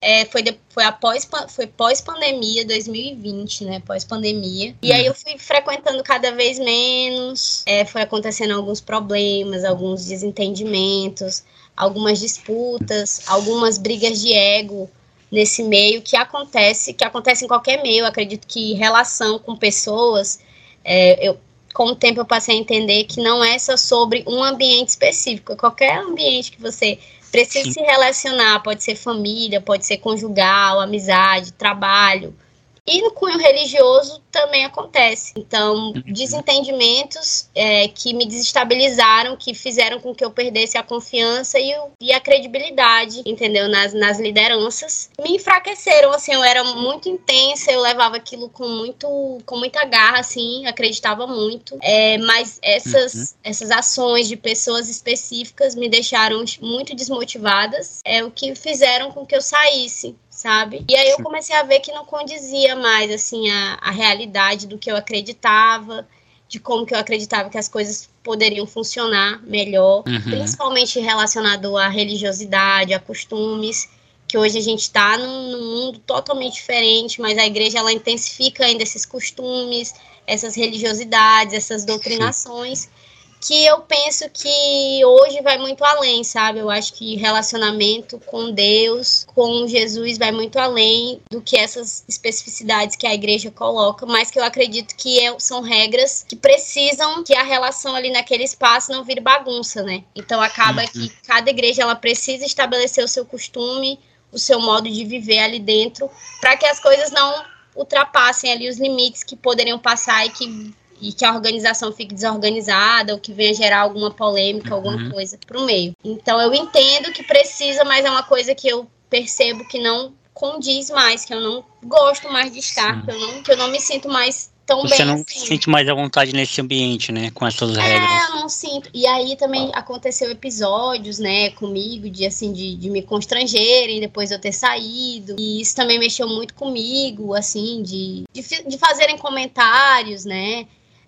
é, foi, de, foi após foi pós pandemia 2020 né pós pandemia e aí eu fui frequentando cada vez menos é, foi acontecendo alguns problemas alguns desentendimentos algumas disputas, algumas brigas de ego nesse meio que acontece, que acontece em qualquer meio. Eu acredito que relação com pessoas, é, eu, com o tempo eu passei a entender que não é só sobre um ambiente específico, qualquer ambiente que você precisa Sim. se relacionar, pode ser família, pode ser conjugal, amizade, trabalho, e no cunho religioso também acontece. Então, uhum. desentendimentos é, que me desestabilizaram, que fizeram com que eu perdesse a confiança e, e a credibilidade, entendeu? Nas, nas lideranças. Me enfraqueceram, assim, eu era muito intensa, eu levava aquilo com, muito, com muita garra, assim, acreditava muito. É, mas essas, uhum. essas ações de pessoas específicas me deixaram muito desmotivadas, é o que fizeram com que eu saísse sabe? E aí eu comecei a ver que não condizia mais, assim, a, a realidade do que eu acreditava, de como que eu acreditava que as coisas poderiam funcionar melhor, uhum. principalmente relacionado à religiosidade, a costumes, que hoje a gente está num, num, mundo totalmente diferente, mas a igreja ela intensifica ainda esses costumes, essas religiosidades, essas doutrinações. Que eu penso que hoje vai muito além, sabe? Eu acho que relacionamento com Deus, com Jesus, vai muito além do que essas especificidades que a igreja coloca, mas que eu acredito que é, são regras que precisam que a relação ali naquele espaço não vire bagunça, né? Então acaba uhum. que cada igreja ela precisa estabelecer o seu costume, o seu modo de viver ali dentro, para que as coisas não ultrapassem ali os limites que poderiam passar e que e que a organização fique desorganizada ou que venha gerar alguma polêmica, uhum. alguma coisa para o meio. Então eu entendo que precisa, mas é uma coisa que eu percebo que não condiz mais, que eu não gosto mais de estar, que eu, não, que eu não me sinto mais tão Você bem não assim. se sente mais à vontade nesse ambiente, né? Com essas É, regras. eu não sinto. E aí também aconteceu episódios, né, comigo, de assim, de, de me constrangerem depois de eu ter saído. E isso também mexeu muito comigo, assim, de, de, de fazerem comentários, né?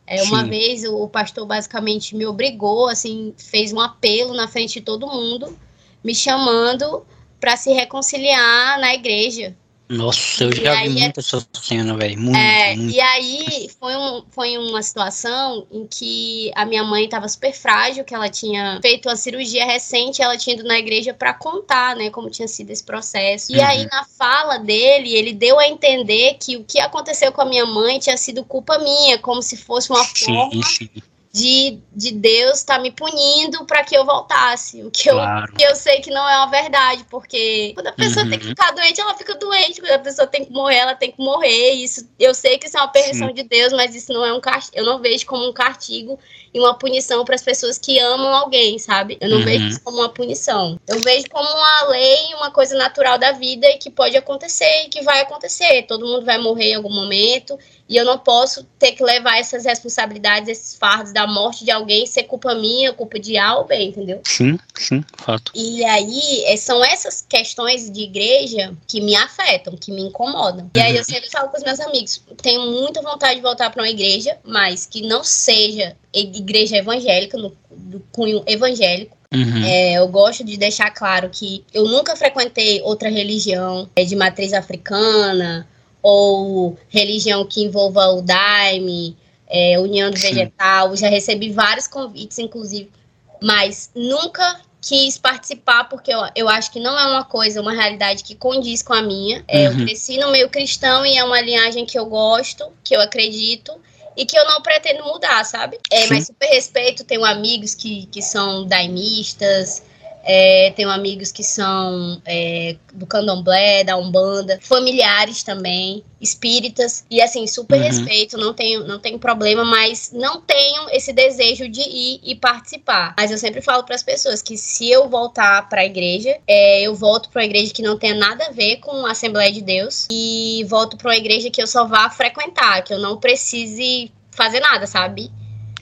É, uma Sim. vez o pastor basicamente me obrigou, assim, fez um apelo na frente de todo mundo, me chamando para se reconciliar na igreja. Nossa, eu E já vi é- muito essa cena, velho. Muito, É, muito. e aí foi, um, foi uma situação em que a minha mãe estava super frágil, que ela tinha feito uma cirurgia recente, ela tinha ido na igreja para contar, né, como tinha sido esse processo. E Uhum. aí na fala dele, ele deu a entender que o que aconteceu com a minha mãe tinha sido culpa minha, como se fosse uma forma Sim, sim, de, de Deus estar me punindo para que eu voltasse. O que eu claro. que eu sei que não é uma verdade, porque quando a pessoa Uhum. tem que ficar doente, ela fica doente. Quando a pessoa tem que morrer, ela tem que morrer. Isso, eu sei que isso é uma permissão de Deus, mas isso não é um castigo. Eu não vejo como um castigo e uma punição para as pessoas que amam alguém, sabe? Eu não Uhum. vejo isso como uma punição. Eu vejo como uma lei, uma coisa natural da vida e que pode acontecer e que vai acontecer. Todo mundo vai morrer em algum momento. E eu não posso ter que levar essas responsabilidades, esses fardos da morte de alguém, ser culpa minha, culpa de A ou B, entendeu? Sim, sim, fato. E aí, é, são essas questões de igreja que me afetam, que me incomodam. E aí eu sempre falo com os meus amigos, tenho muita vontade de voltar para uma igreja, mas que não seja igreja evangélica, no, do cunho evangélico. Uhum. É, eu gosto de deixar claro que eu nunca frequentei outra religião é, de matriz africana ou religião que envolva o Daime, é, União do Sim. Vegetal. Já recebi vários convites, inclusive, mas nunca quis participar porque eu, eu acho que não é uma coisa, uma realidade que condiz com a minha. É, Eu Uhum. cresci no meio cristão e é uma linhagem que eu gosto, que eu acredito e que eu não pretendo mudar, sabe? É, Sim. mas super respeito, tenho amigos que, que são daimistas, é, tenho amigos que são é, do candomblé, da umbanda, familiares também, espíritas, e assim, super Uhum. respeito, não tenho, não tenho problema, mas não tenho esse desejo de ir e participar. Mas eu sempre falo para as pessoas que se eu voltar para a igreja, é, eu volto para uma igreja que não tenha nada a ver com a Assembleia de Deus e volto para uma igreja que eu só vá frequentar, que eu não precise fazer nada, sabe?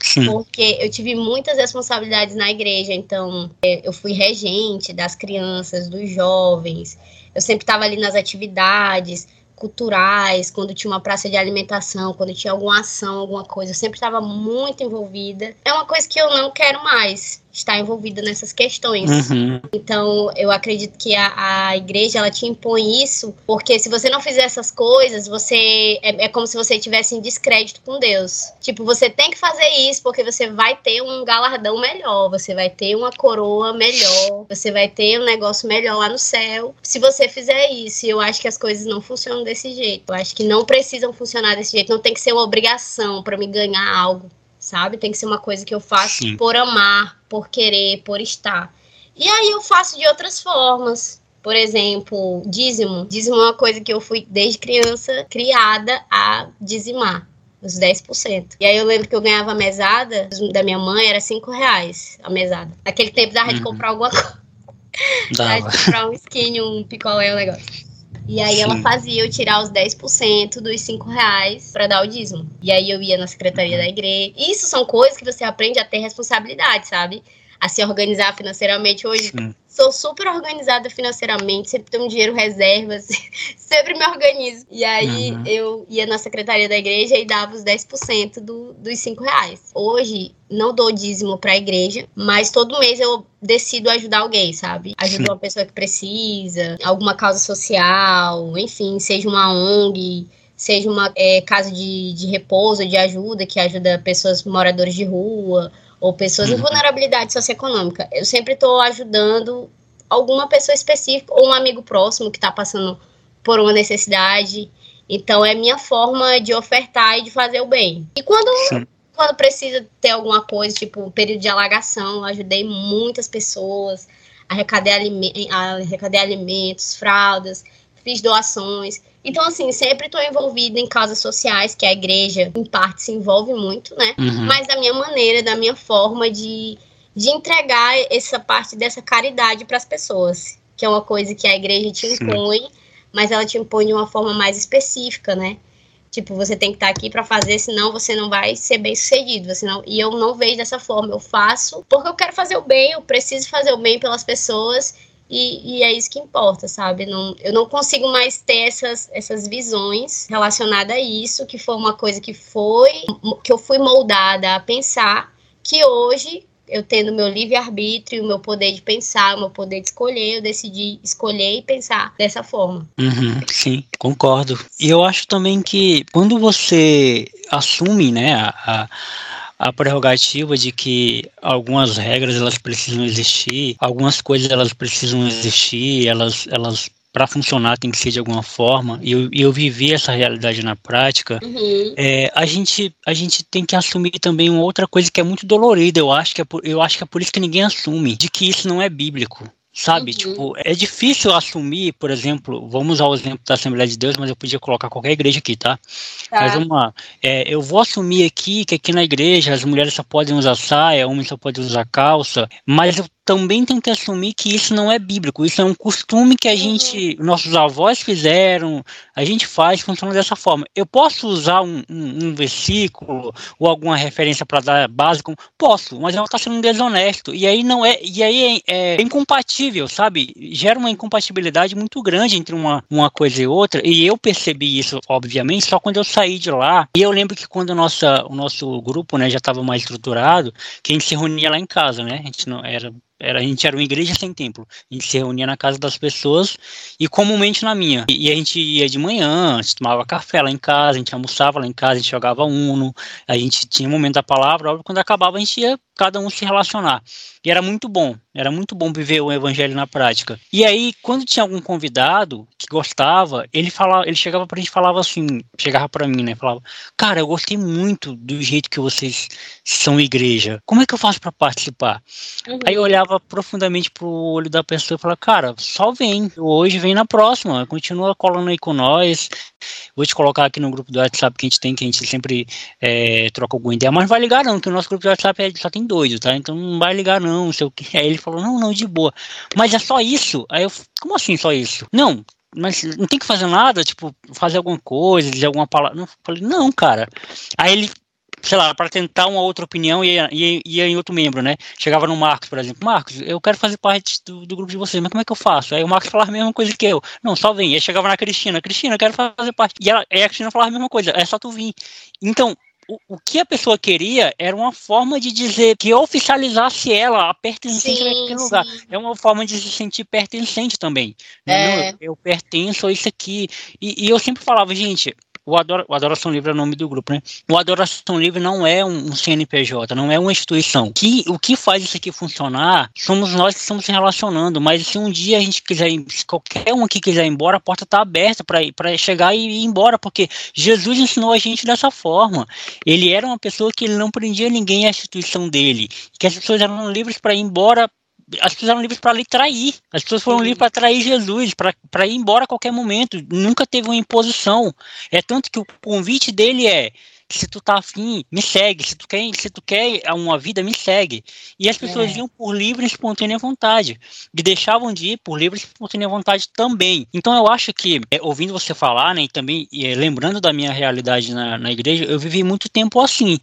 Sim. Porque eu tive muitas responsabilidades na igreja, então é, eu fui regente das crianças, dos jovens, eu sempre estava ali nas atividades culturais, quando tinha uma praça de alimentação, quando tinha alguma ação, alguma coisa, eu sempre estava muito envolvida. É uma coisa que eu não quero mais estar envolvida nessas questões. Uhum. Então, eu acredito que a, a igreja ela te impõe isso, porque se você não fizer essas coisas, você é, é como se você tivesse em descrédito com Deus. Tipo, você tem que fazer isso porque você vai ter um galardão melhor, você vai ter uma coroa melhor, você vai ter um negócio melhor lá no céu. Se você fizer isso, E eu acho que as coisas não funcionam desse jeito. Eu acho que não precisam funcionar desse jeito, não tem que ser uma obrigação para me ganhar algo sabe? Tem que ser uma coisa que eu faço Sim. por amar, por querer, por estar. E aí eu faço de outras formas. Por exemplo, dízimo. Dízimo é uma coisa que eu fui desde criança criada a dizimar. Os 10%. E aí eu lembro que eu ganhava a mesada da minha mãe, era 5 reais a mesada. Naquele tempo dava de Uhum. comprar alguma coisa. [laughs] Dava. de comprar um skin, um picolé, um negócio. E aí ela Sim. fazia eu tirar os 10% dos 5 reais pra dar o dízimo. E aí eu ia na secretaria Uhum. da igreja. Isso são coisas que você aprende a ter responsabilidade, sabe? A se organizar financeiramente. Hoje Sim. sou super organizada financeiramente, sempre tenho um dinheiro reservas, [laughs] sempre me organizo. E aí Uhum. eu ia na secretaria da igreja e dava os 10% do, dos 5 reais. Hoje, não dou dízimo pra igreja, mas todo mês eu decido ajudar alguém, sabe? Ajudo Sim. uma pessoa que precisa, alguma causa social, enfim, seja uma ONG. Seja uma é, casa de, de repouso, de ajuda, que ajuda pessoas moradores de rua, ou pessoas uhum. em vulnerabilidade socioeconômica. Eu sempre estou ajudando alguma pessoa específica ou um amigo próximo que está passando por uma necessidade. Então é minha forma de ofertar e de fazer o bem. E quando, quando precisa ter alguma coisa, tipo um período de alagação, eu ajudei muitas pessoas, arrecadei, aliment arrecadei alimentos, fraldas, fiz doações. Então, assim, sempre estou envolvida em causas sociais, que a igreja, em parte, se envolve muito, né? Uhum. Mas da minha maneira, da minha forma de, de entregar essa parte dessa caridade para as pessoas, que é uma coisa que a igreja te impõe, Sim. mas ela te impõe de uma forma mais específica, né? Tipo, você tem que estar tá aqui para fazer, senão você não vai ser bem sucedido. Você não... E eu não vejo dessa forma. Eu faço porque eu quero fazer o bem, eu preciso fazer o bem pelas pessoas e, e, é isso que importa, sabe? Não, eu não consigo mais ter essas, essas visões relacionadas a isso, que foi uma coisa que foi, que eu fui moldada a pensar, que hoje, eu tendo meu livre-arbítrio, o meu poder de pensar, o meu poder de escolher, eu decidi escolher e pensar dessa forma. Uhum, sim, concordo. E eu acho também que quando você assume, né, a, a a prerrogativa de que algumas regras elas precisam existir, algumas coisas elas precisam existir, elas, elas para funcionar tem que ser de alguma forma, e eu, eu vivi essa realidade na prática, uhum. é, a, gente, a gente tem que assumir também uma outra coisa que é muito dolorida, eu acho que é por, eu acho que é por isso que ninguém assume, de que isso não é bíblico. Sabe, uhum. tipo, é difícil assumir, por exemplo, vamos usar o exemplo da Assembleia de Deus, mas eu podia colocar qualquer igreja aqui, tá? tá. Mas lá. É, eu vou assumir aqui que aqui na igreja as mulheres só podem usar saia, homens só podem usar calça, mas eu também tem que assumir que isso não é bíblico, isso é um costume que a uhum. gente, nossos avós fizeram, a gente faz, funciona dessa forma. Eu posso usar um, um, um versículo ou alguma referência para dar básico? Posso, mas ela está sendo desonesto. E aí não é, e aí é, é, incompatível, sabe? Gera uma incompatibilidade muito grande entre uma, uma coisa e outra. E eu percebi isso, obviamente, só quando eu saí de lá. E eu lembro que quando nossa, o nosso grupo né, já estava mais estruturado, que a gente se reunia lá em casa, né? A gente não era era, a gente era uma igreja sem templo. A gente se reunia na casa das pessoas e comumente na minha. E, e, a gente ia de manhã, a gente tomava café lá em casa, a gente almoçava lá em casa, a gente jogava Uno, a gente tinha um momento da palavra, quando acabava a gente ia cada um se relacionar. E era muito bom, era muito bom viver o evangelho na prática. E aí, quando tinha algum convidado que gostava, ele falava, ele chegava pra gente e falava assim, chegava para mim, né, falava: "Cara, eu gostei muito do jeito que vocês são igreja. Como é que eu faço para participar?" Uhum. Aí eu olhava profundamente pro olho da pessoa e falava: "Cara, só vem. Hoje vem na próxima. Continua colando aí com nós. Vou te colocar aqui no grupo do WhatsApp que a gente tem, que a gente sempre é, troca alguma ideia, mas não vai ligar não, que o nosso grupo do WhatsApp é, só tem doido, tá? Então não vai ligar não, não sei o que. [laughs] Aí ele falou, não, não, de boa. Mas é só isso? Aí eu, como assim só isso? Não, mas não tem que fazer nada, tipo, fazer alguma coisa, dizer alguma palavra. Não, falei, não, cara. Aí ele, sei lá, para tentar uma outra opinião, ia, ia, ia, em outro membro, né? Chegava no Marcos, por exemplo, Marcos, eu quero fazer parte do, do, grupo de vocês, mas como é que eu faço? Aí o Marcos falava a mesma coisa que eu. Não, só vem. Aí chegava na Cristina, Cristina, eu quero fazer parte. E ela, aí a Cristina falava a mesma coisa, é só tu vir. Então, o, o que a pessoa queria era uma forma de dizer que oficializasse ela a pertencente sim, naquele lugar. É uma forma de se sentir pertencente também. Né? É. Eu, eu, pertenço a isso aqui. E, e eu sempre falava, gente, o, o Adoração Livre é o nome do grupo, né? O Adoração Livre não é um, um CNPJ, não é uma instituição. Que, o que faz isso aqui funcionar somos nós que estamos se relacionando, mas se um dia a gente quiser, se qualquer um aqui quiser ir embora, a porta está aberta para chegar e ir embora, porque Jesus ensinou a gente dessa forma. Ele era uma pessoa que não prendia ninguém à instituição dele, que as pessoas eram livres para ir embora as pessoas eram livres para lhe trair. As pessoas foram livres para trair Jesus, para ir embora a qualquer momento. Nunca teve uma imposição. É tanto que o convite dele é: se tu tá afim, me segue. Se tu quer, se tu quer uma vida, me segue. E as pessoas é. iam por livre e espontânea vontade. E deixavam de ir por livre e espontânea vontade também. Então eu acho que, é, ouvindo você falar, né, e também é, lembrando da minha realidade na, na igreja, eu vivi muito tempo assim,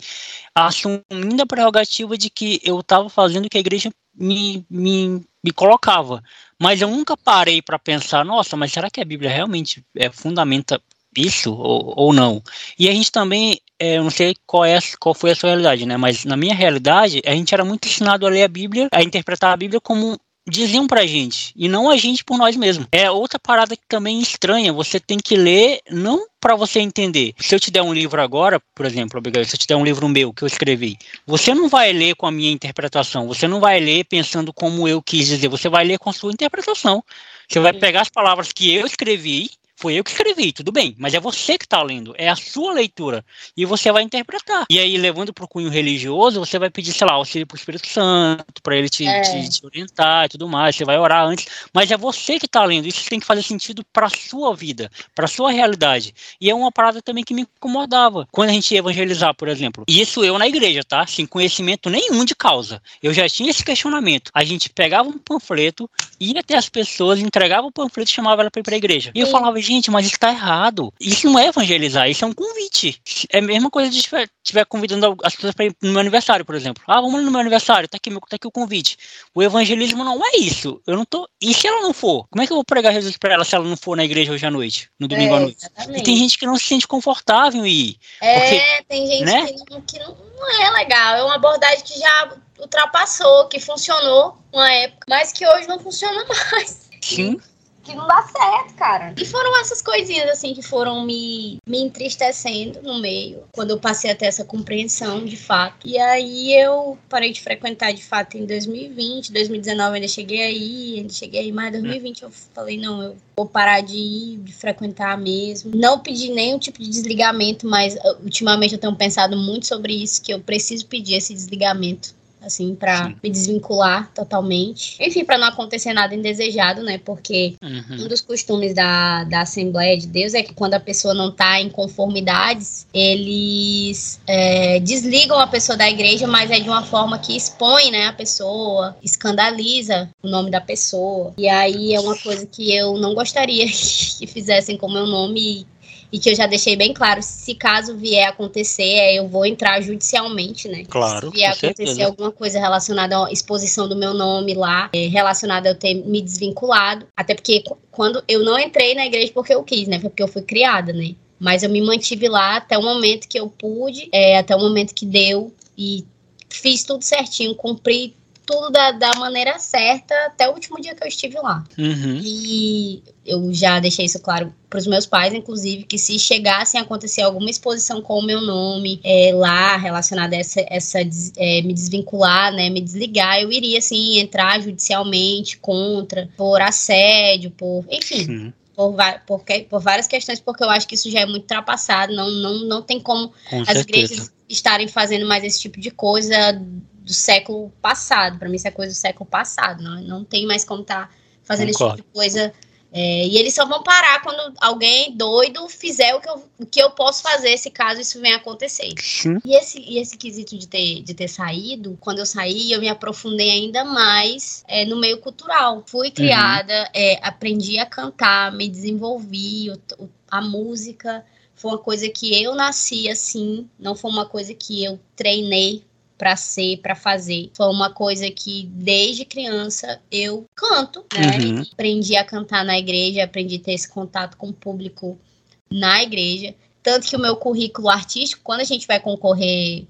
assumindo a prerrogativa de que eu estava fazendo o que a igreja me, me, me colocava. Mas eu nunca parei para pensar, nossa, mas será que a Bíblia realmente é, fundamenta isso ou, ou não? E a gente também, é, eu não sei qual, é, qual foi a sua realidade, né? Mas na minha realidade, a gente era muito ensinado a ler a Bíblia, a interpretar a Bíblia como diziam pra gente, e não a gente por nós mesmos. É outra parada que também estranha, você tem que ler não para você entender. Se eu te der um livro agora, por exemplo, se eu te der um livro meu que eu escrevi, você não vai ler com a minha interpretação, você não vai ler pensando como eu quis dizer, você vai ler com a sua interpretação. Você vai pegar as palavras que eu escrevi foi eu que escrevi, tudo bem, mas é você que está lendo, é a sua leitura. E você vai interpretar. E aí, levando para o cunho religioso, você vai pedir, sei lá, auxílio para o Espírito Santo, para ele te, é. te, te, orientar e tudo mais. Você vai orar antes, mas é você que está lendo. Isso tem que fazer sentido para a sua vida, para sua realidade. E é uma parada também que me incomodava. Quando a gente ia evangelizar, por exemplo. E isso eu na igreja, tá? Sem conhecimento nenhum de causa. Eu já tinha esse questionamento. A gente pegava um panfleto, ia até as pessoas, entregava o panfleto e chamava ela para ir para a igreja. E eu falava, gente, mas isso tá errado. Isso não é evangelizar, isso é um convite. É a mesma coisa de estiver, convidando as pessoas para ir no meu aniversário, por exemplo. Ah, vamos no meu aniversário, tá aqui, tá aqui o convite. O evangelismo não é isso. Eu não tô. E se ela não for? Como é que eu vou pregar Jesus para ela se ela não for na igreja hoje à noite? No domingo é, à noite? Exatamente. E tem gente que não se sente confortável em ir. É, porque, tem gente né? que, não, que não, não é legal. É uma abordagem que já ultrapassou, que funcionou uma época, mas que hoje não funciona [laughs] mais. Sim que não dá certo, cara. E foram essas coisinhas, assim, que foram me, me entristecendo no meio, quando eu passei a ter essa compreensão, de fato. E aí eu parei de frequentar, de fato, em 2020, 2019 ainda cheguei aí, ainda cheguei aí, mas em 2020 eu falei, não, eu vou parar de ir, de frequentar mesmo. Não pedi nenhum tipo de desligamento, mas uh, ultimamente eu tenho pensado muito sobre isso, que eu preciso pedir esse desligamento assim, para me desvincular totalmente. Enfim, para não acontecer nada indesejado, né? Porque uhum. um dos costumes da, da Assembleia de Deus é que quando a pessoa não tá em conformidades, eles é, desligam a pessoa da igreja, mas é de uma forma que expõe, né, a pessoa, escandaliza o nome da pessoa. E aí é uma coisa que eu não gostaria [laughs] que fizessem com o meu nome e que eu já deixei bem claro, se caso vier acontecer, é, eu vou entrar judicialmente, né? Claro. Se vier acontecer certeza. alguma coisa relacionada à exposição do meu nome lá, é, relacionada a eu ter me desvinculado, até porque quando eu não entrei na igreja porque eu quis, né? Porque eu fui criada, né? Mas eu me mantive lá até o momento que eu pude, é, até o momento que deu e fiz tudo certinho, cumpri tudo da, da maneira certa até o último dia que eu estive lá. Uhum. E eu já deixei isso claro para os meus pais, inclusive, que se chegassem a acontecer alguma exposição com o meu nome é, lá, relacionada a essa, essa é, me desvincular, né, me desligar, eu iria, assim, entrar judicialmente contra, por assédio, por, enfim. Uhum. Por, por, por, várias questões, porque eu acho que isso já é muito ultrapassado, não, não, não tem como com as certeza. igrejas estarem fazendo mais esse tipo de coisa do século passado. Para mim, isso é coisa do século passado. Não, não tem mais como estar tá fazendo Concordo. esse tipo de coisa. É, e eles só vão parar quando alguém doido fizer o que, eu, o que eu posso fazer, se caso isso venha a acontecer. Sim. E esse, e esse quesito de ter, de ter saído, quando eu saí, eu me aprofundei ainda mais é, no meio cultural. Fui uhum. criada, uhum. é, aprendi a cantar, me desenvolvi, o, a música foi uma coisa que eu nasci assim, não foi uma coisa que eu treinei para ser, para fazer. Foi uma coisa que desde criança eu canto, né? Uhum. Aprendi a cantar na igreja, aprendi a ter esse contato com o público na igreja. Tanto que o meu currículo artístico, quando a gente vai concorrer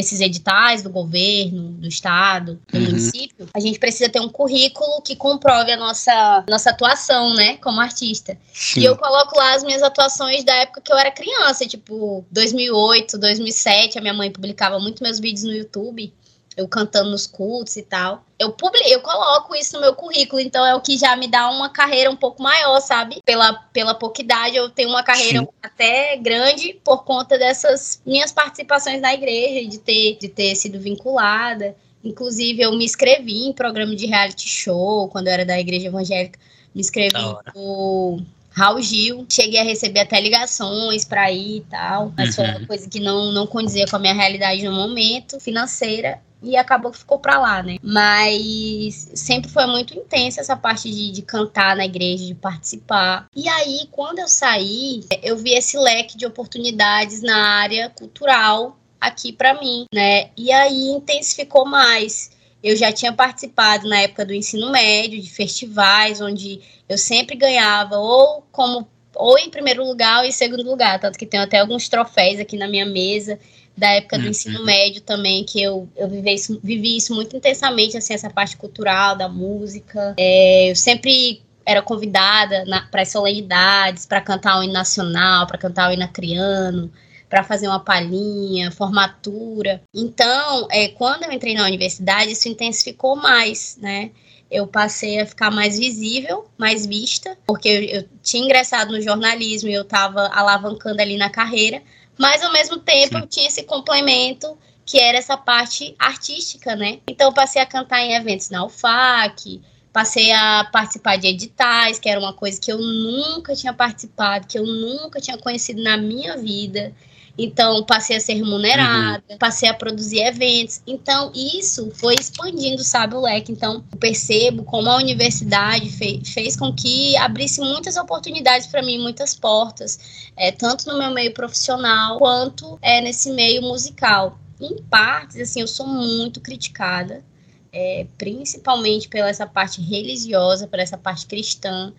esses editais do governo, do estado, do uhum. município, a gente precisa ter um currículo que comprove a nossa, nossa atuação, né, como artista. Sim. E eu coloco lá as minhas atuações da época que eu era criança, tipo 2008, 2007, a minha mãe publicava muito meus vídeos no YouTube eu cantando nos cultos e tal. Eu publico, eu coloco isso no meu currículo, então é o que já me dá uma carreira um pouco maior, sabe? Pela, pela pouca idade, eu tenho uma carreira Sim. até grande por conta dessas minhas participações na igreja, de ter, de ter sido vinculada. Inclusive, eu me inscrevi em programa de reality show quando eu era da igreja evangélica. Me inscrevi no Raul Gil. Cheguei a receber até ligações para ir e tal, mas uhum. foi uma coisa que não, não condizia com a minha realidade no momento financeira e acabou que ficou pra lá, né? Mas sempre foi muito intensa essa parte de, de cantar na igreja, de participar. E aí, quando eu saí, eu vi esse leque de oportunidades na área cultural aqui para mim, né? E aí intensificou mais. Eu já tinha participado na época do ensino médio de festivais, onde eu sempre ganhava ou como ou em primeiro lugar ou em segundo lugar, tanto que tenho até alguns troféus aqui na minha mesa da época do uhum. ensino médio também, que eu, eu vivi, isso, vivi isso muito intensamente, assim, essa parte cultural da música. É, eu sempre era convidada para as solenidades, para cantar o hino nacional, para cantar o hino acriano, para fazer uma palhinha, formatura. Então, é, quando eu entrei na universidade, isso intensificou mais, né? eu passei a ficar mais visível, mais vista, porque eu, eu tinha ingressado no jornalismo e eu estava alavancando ali na carreira, mas ao mesmo tempo Sim. eu tinha esse complemento que era essa parte artística, né? Então eu passei a cantar em eventos na UFAC, passei a participar de editais, que era uma coisa que eu nunca tinha participado, que eu nunca tinha conhecido na minha vida. Então, passei a ser remunerada, uhum. passei a produzir eventos. Então, isso foi expandindo, sabe, o leque. Então, eu percebo como a universidade fez, fez com que abrisse muitas oportunidades para mim, muitas portas, é, tanto no meu meio profissional quanto é, nesse meio musical. Em partes, assim, eu sou muito criticada, é, principalmente pela essa parte religiosa, por essa parte cristã,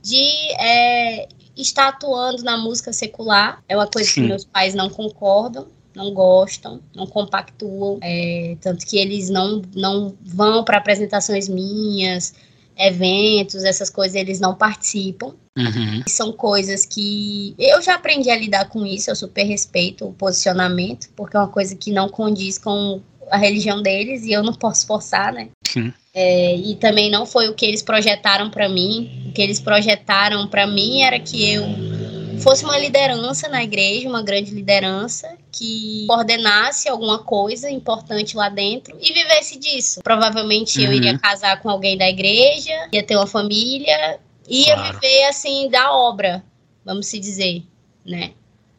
de é, está atuando na música secular. É uma coisa Sim. que meus pais não concordam, não gostam, não compactuam. É, tanto que eles não, não vão para apresentações minhas, eventos, essas coisas, eles não participam. Uhum. São coisas que eu já aprendi a lidar com isso, eu super respeito o posicionamento, porque é uma coisa que não condiz com a religião deles e eu não posso forçar, né? Sim. É, e também não foi o que eles projetaram para mim. O que eles projetaram para mim era que eu fosse uma liderança na igreja, uma grande liderança, que coordenasse alguma coisa importante lá dentro e vivesse disso. Provavelmente uhum. eu iria casar com alguém da igreja, ia ter uma família, ia claro. viver assim da obra, vamos se dizer, né?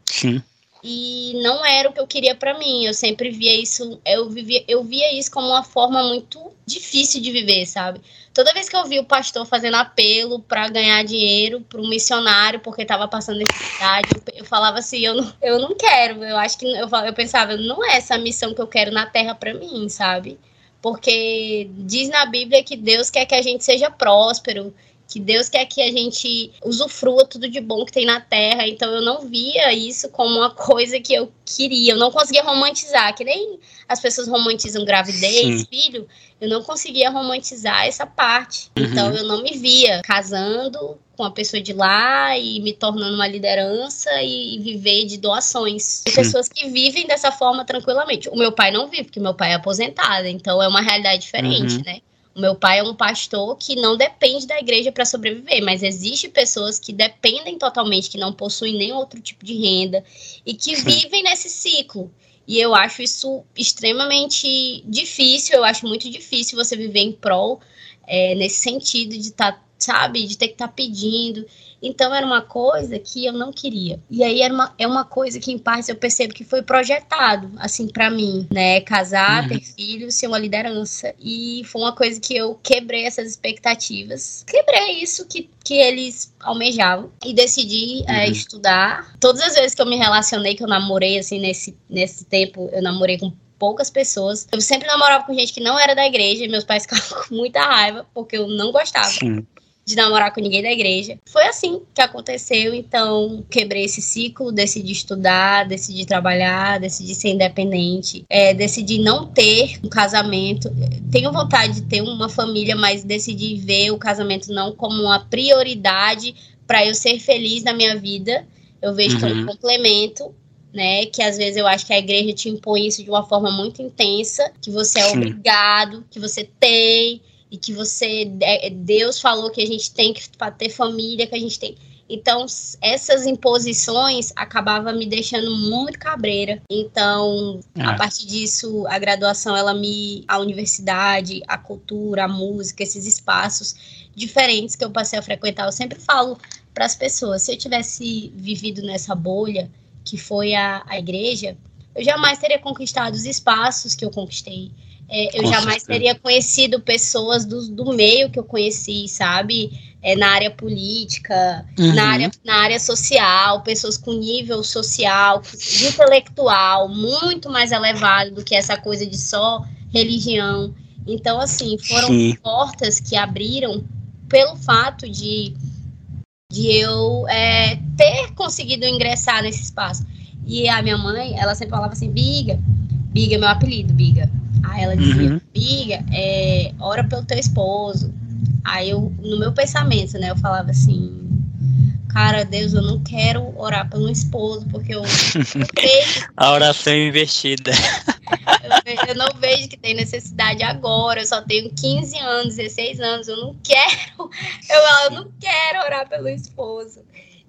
Sim e não era o que eu queria para mim. Eu sempre via isso, eu vivia, eu via isso como uma forma muito difícil de viver, sabe? Toda vez que eu vi o pastor fazendo apelo para ganhar dinheiro para um missionário porque estava passando necessidade, eu, falava assim, eu não, eu não quero. Eu acho que eu, eu pensava, não é essa missão que eu quero na terra para mim, sabe? Porque diz na Bíblia que Deus quer que a gente seja próspero, que Deus quer que a gente usufrua tudo de bom que tem na terra. Então eu não via isso como uma coisa que eu queria. Eu não conseguia romantizar, que nem as pessoas romantizam gravidez, Sim. filho. Eu não conseguia romantizar essa parte. Uhum. Então eu não me via casando com a pessoa de lá e me tornando uma liderança e, viver de doações. Tem pessoas que vivem dessa forma tranquilamente. O meu pai não vive, porque meu pai é aposentado, então é uma realidade diferente, uhum. né? O meu pai é um pastor que não depende da igreja para sobreviver, mas existe pessoas que dependem totalmente, que não possuem nenhum outro tipo de renda e que vivem nesse ciclo. E eu acho isso extremamente difícil, eu acho muito difícil você viver em prol é, nesse sentido de estar, tá, sabe, de ter que estar tá pedindo. Então era uma coisa que eu não queria. E aí era uma, é uma coisa que, em parte, eu percebo que foi projetado, assim, para mim, né? Casar, uhum. ter filhos, ser uma liderança. E foi uma coisa que eu quebrei essas expectativas. Quebrei isso que, que eles almejavam e decidi é, uhum. é, estudar. Todas as vezes que eu me relacionei, que eu namorei, assim, nesse, nesse tempo, eu namorei com poucas pessoas. Eu sempre namorava com gente que não era da igreja e meus pais ficavam [laughs] com muita raiva porque eu não gostava. Sim de namorar com ninguém da igreja. Foi assim que aconteceu, então quebrei esse ciclo, decidi estudar, decidi trabalhar, decidi ser independente, é, decidi não ter um casamento. Tenho vontade de ter uma família, mas decidi ver o casamento não como uma prioridade para eu ser feliz na minha vida. Eu vejo uhum. que é um uhum. complemento né? Que às vezes eu acho que a igreja te impõe isso de uma forma muito intensa, que você é Sim. obrigado, que você tem, e que você é, Deus falou que a gente tem que ter família, que a gente tem. Então, essas imposições acabava me deixando muito cabreira. Então, a é. partir disso, a graduação, ela me a universidade, a cultura, a música, esses espaços diferentes que eu passei a frequentar, eu sempre falo para as pessoas, se eu tivesse vivido nessa bolha que foi a, a igreja, eu jamais teria conquistado os espaços que eu conquistei é, eu Com jamais certeza. teria conhecido pessoas do, do meio que eu conheci, sabe? É, na área política, uhum. na, área, na área social, pessoas com nível social, intelectual muito mais elevado do que essa coisa de só religião. Então, assim, foram Sim. portas que abriram pelo fato de de eu é, ter conseguido ingressar nesse espaço. E a minha mãe, ela sempre falava assim, Biga, Biga é meu apelido, Biga. Aí ela dizia, uhum. Biga, é, ora pelo teu esposo. Aí eu, no meu pensamento, né, eu falava assim, cara, Deus, eu não quero orar pelo esposo, porque eu, eu [laughs] vejo... A oração invertida. [laughs] Eu, eu, não vejo que tem necessidade agora, eu só tenho 15 anos, 16 anos, eu não quero, [laughs] eu, eu não quero orar pelo esposo.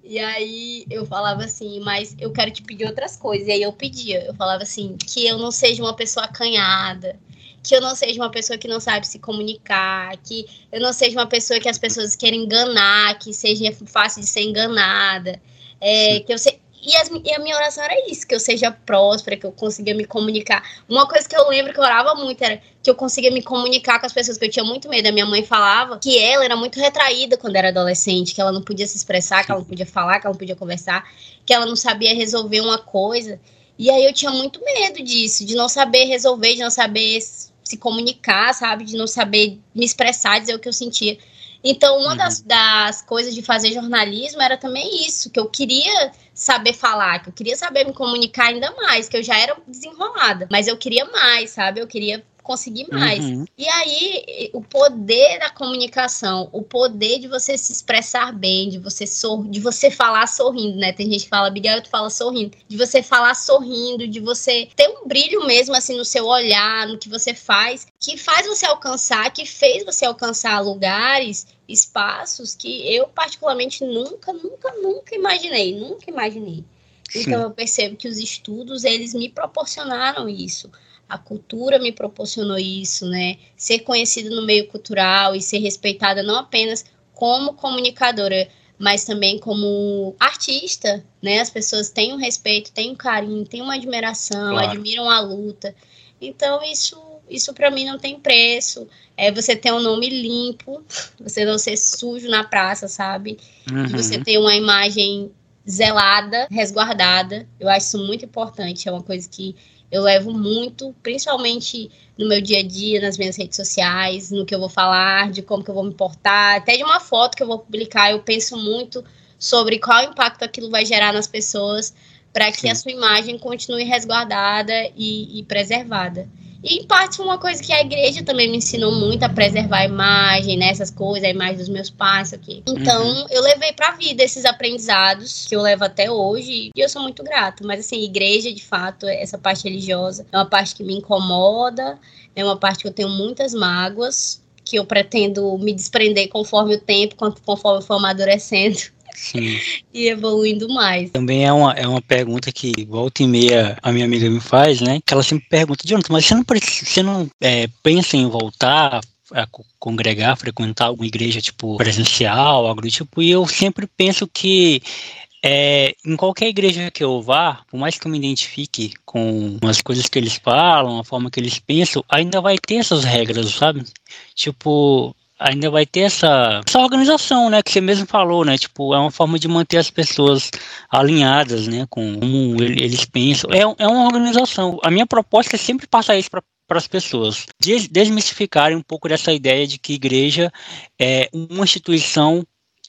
E aí eu falava assim, mas eu quero te pedir outras coisas. E aí eu pedia, eu falava assim, que eu não seja uma pessoa acanhada, que eu não seja uma pessoa que não sabe se comunicar, que eu não seja uma pessoa que as pessoas querem enganar, que seja fácil de ser enganada. É, que eu sei, e, as, e, a minha oração era isso, que eu seja próspera, que eu consiga me comunicar. Uma coisa que eu lembro que eu orava muito era que eu conseguia me comunicar com as pessoas, que eu tinha muito medo. A minha mãe falava que ela era muito retraída quando era adolescente, que ela não podia se expressar, que ela não podia falar, que ela não podia conversar, que ela não sabia resolver uma coisa. E aí eu tinha muito medo disso, de não saber resolver, de não saber se comunicar, sabe? De não saber me expressar, dizer o que eu sentia. Então, uma uhum. das, das coisas de fazer jornalismo era também isso, que eu queria saber falar, que eu queria saber me comunicar ainda mais, que eu já era desenrolada, mas eu queria mais, sabe? Eu queria conseguir mais. Uhum. E aí, o poder da comunicação, o poder de você se expressar bem, de você sor de você falar sorrindo, né? Tem gente que fala, Abigail, tu fala sorrindo. De você falar sorrindo, de você ter um brilho mesmo, assim, no seu olhar, no que você faz, que faz você alcançar, que fez você alcançar lugares espaços que eu particularmente nunca, nunca, nunca imaginei, nunca imaginei. Então Sim. eu percebo que os estudos eles me proporcionaram isso a cultura me proporcionou isso, né? Ser conhecida no meio cultural e ser respeitada não apenas como comunicadora, mas também como artista, né? As pessoas têm um respeito, têm um carinho, têm uma admiração, claro. admiram a luta. Então isso isso para mim não tem preço. É você ter um nome limpo, você não ser sujo na praça, sabe? Uhum. Você ter uma imagem zelada, resguardada. Eu acho isso muito importante. É uma coisa que eu levo muito, principalmente no meu dia a dia, nas minhas redes sociais, no que eu vou falar, de como que eu vou me portar, até de uma foto que eu vou publicar, eu penso muito sobre qual impacto aquilo vai gerar nas pessoas para que Sim. a sua imagem continue resguardada e, e preservada. E em parte uma coisa que a igreja também me ensinou muito a preservar a imagem, né? Essas coisas, a imagem dos meus pais, aqui. Então, uhum. eu levei pra vida esses aprendizados que eu levo até hoje e eu sou muito grata. Mas assim, igreja, de fato, essa parte religiosa é uma parte que me incomoda, é uma parte que eu tenho muitas mágoas, que eu pretendo me desprender conforme o tempo, conforme eu for amadurecendo. Sim. e evoluindo mais. Também é uma, é uma pergunta que volta e meia a minha amiga me faz, né? Que ela sempre pergunta, Jonathan, mas você não, você não é, pensa em voltar a congregar, frequentar alguma igreja tipo presencial, algo do tipo, e eu sempre penso que é, em qualquer igreja que eu vá, por mais que eu me identifique com as coisas que eles falam, a forma que eles pensam, ainda vai ter essas regras, sabe? Tipo, ainda vai ter essa, essa organização, né, que você mesmo falou, né, tipo, é uma forma de manter as pessoas alinhadas, né, com como eles pensam, é, é uma organização, a minha proposta é sempre passar isso para para as pessoas desmistificarem um pouco dessa ideia de que igreja é uma instituição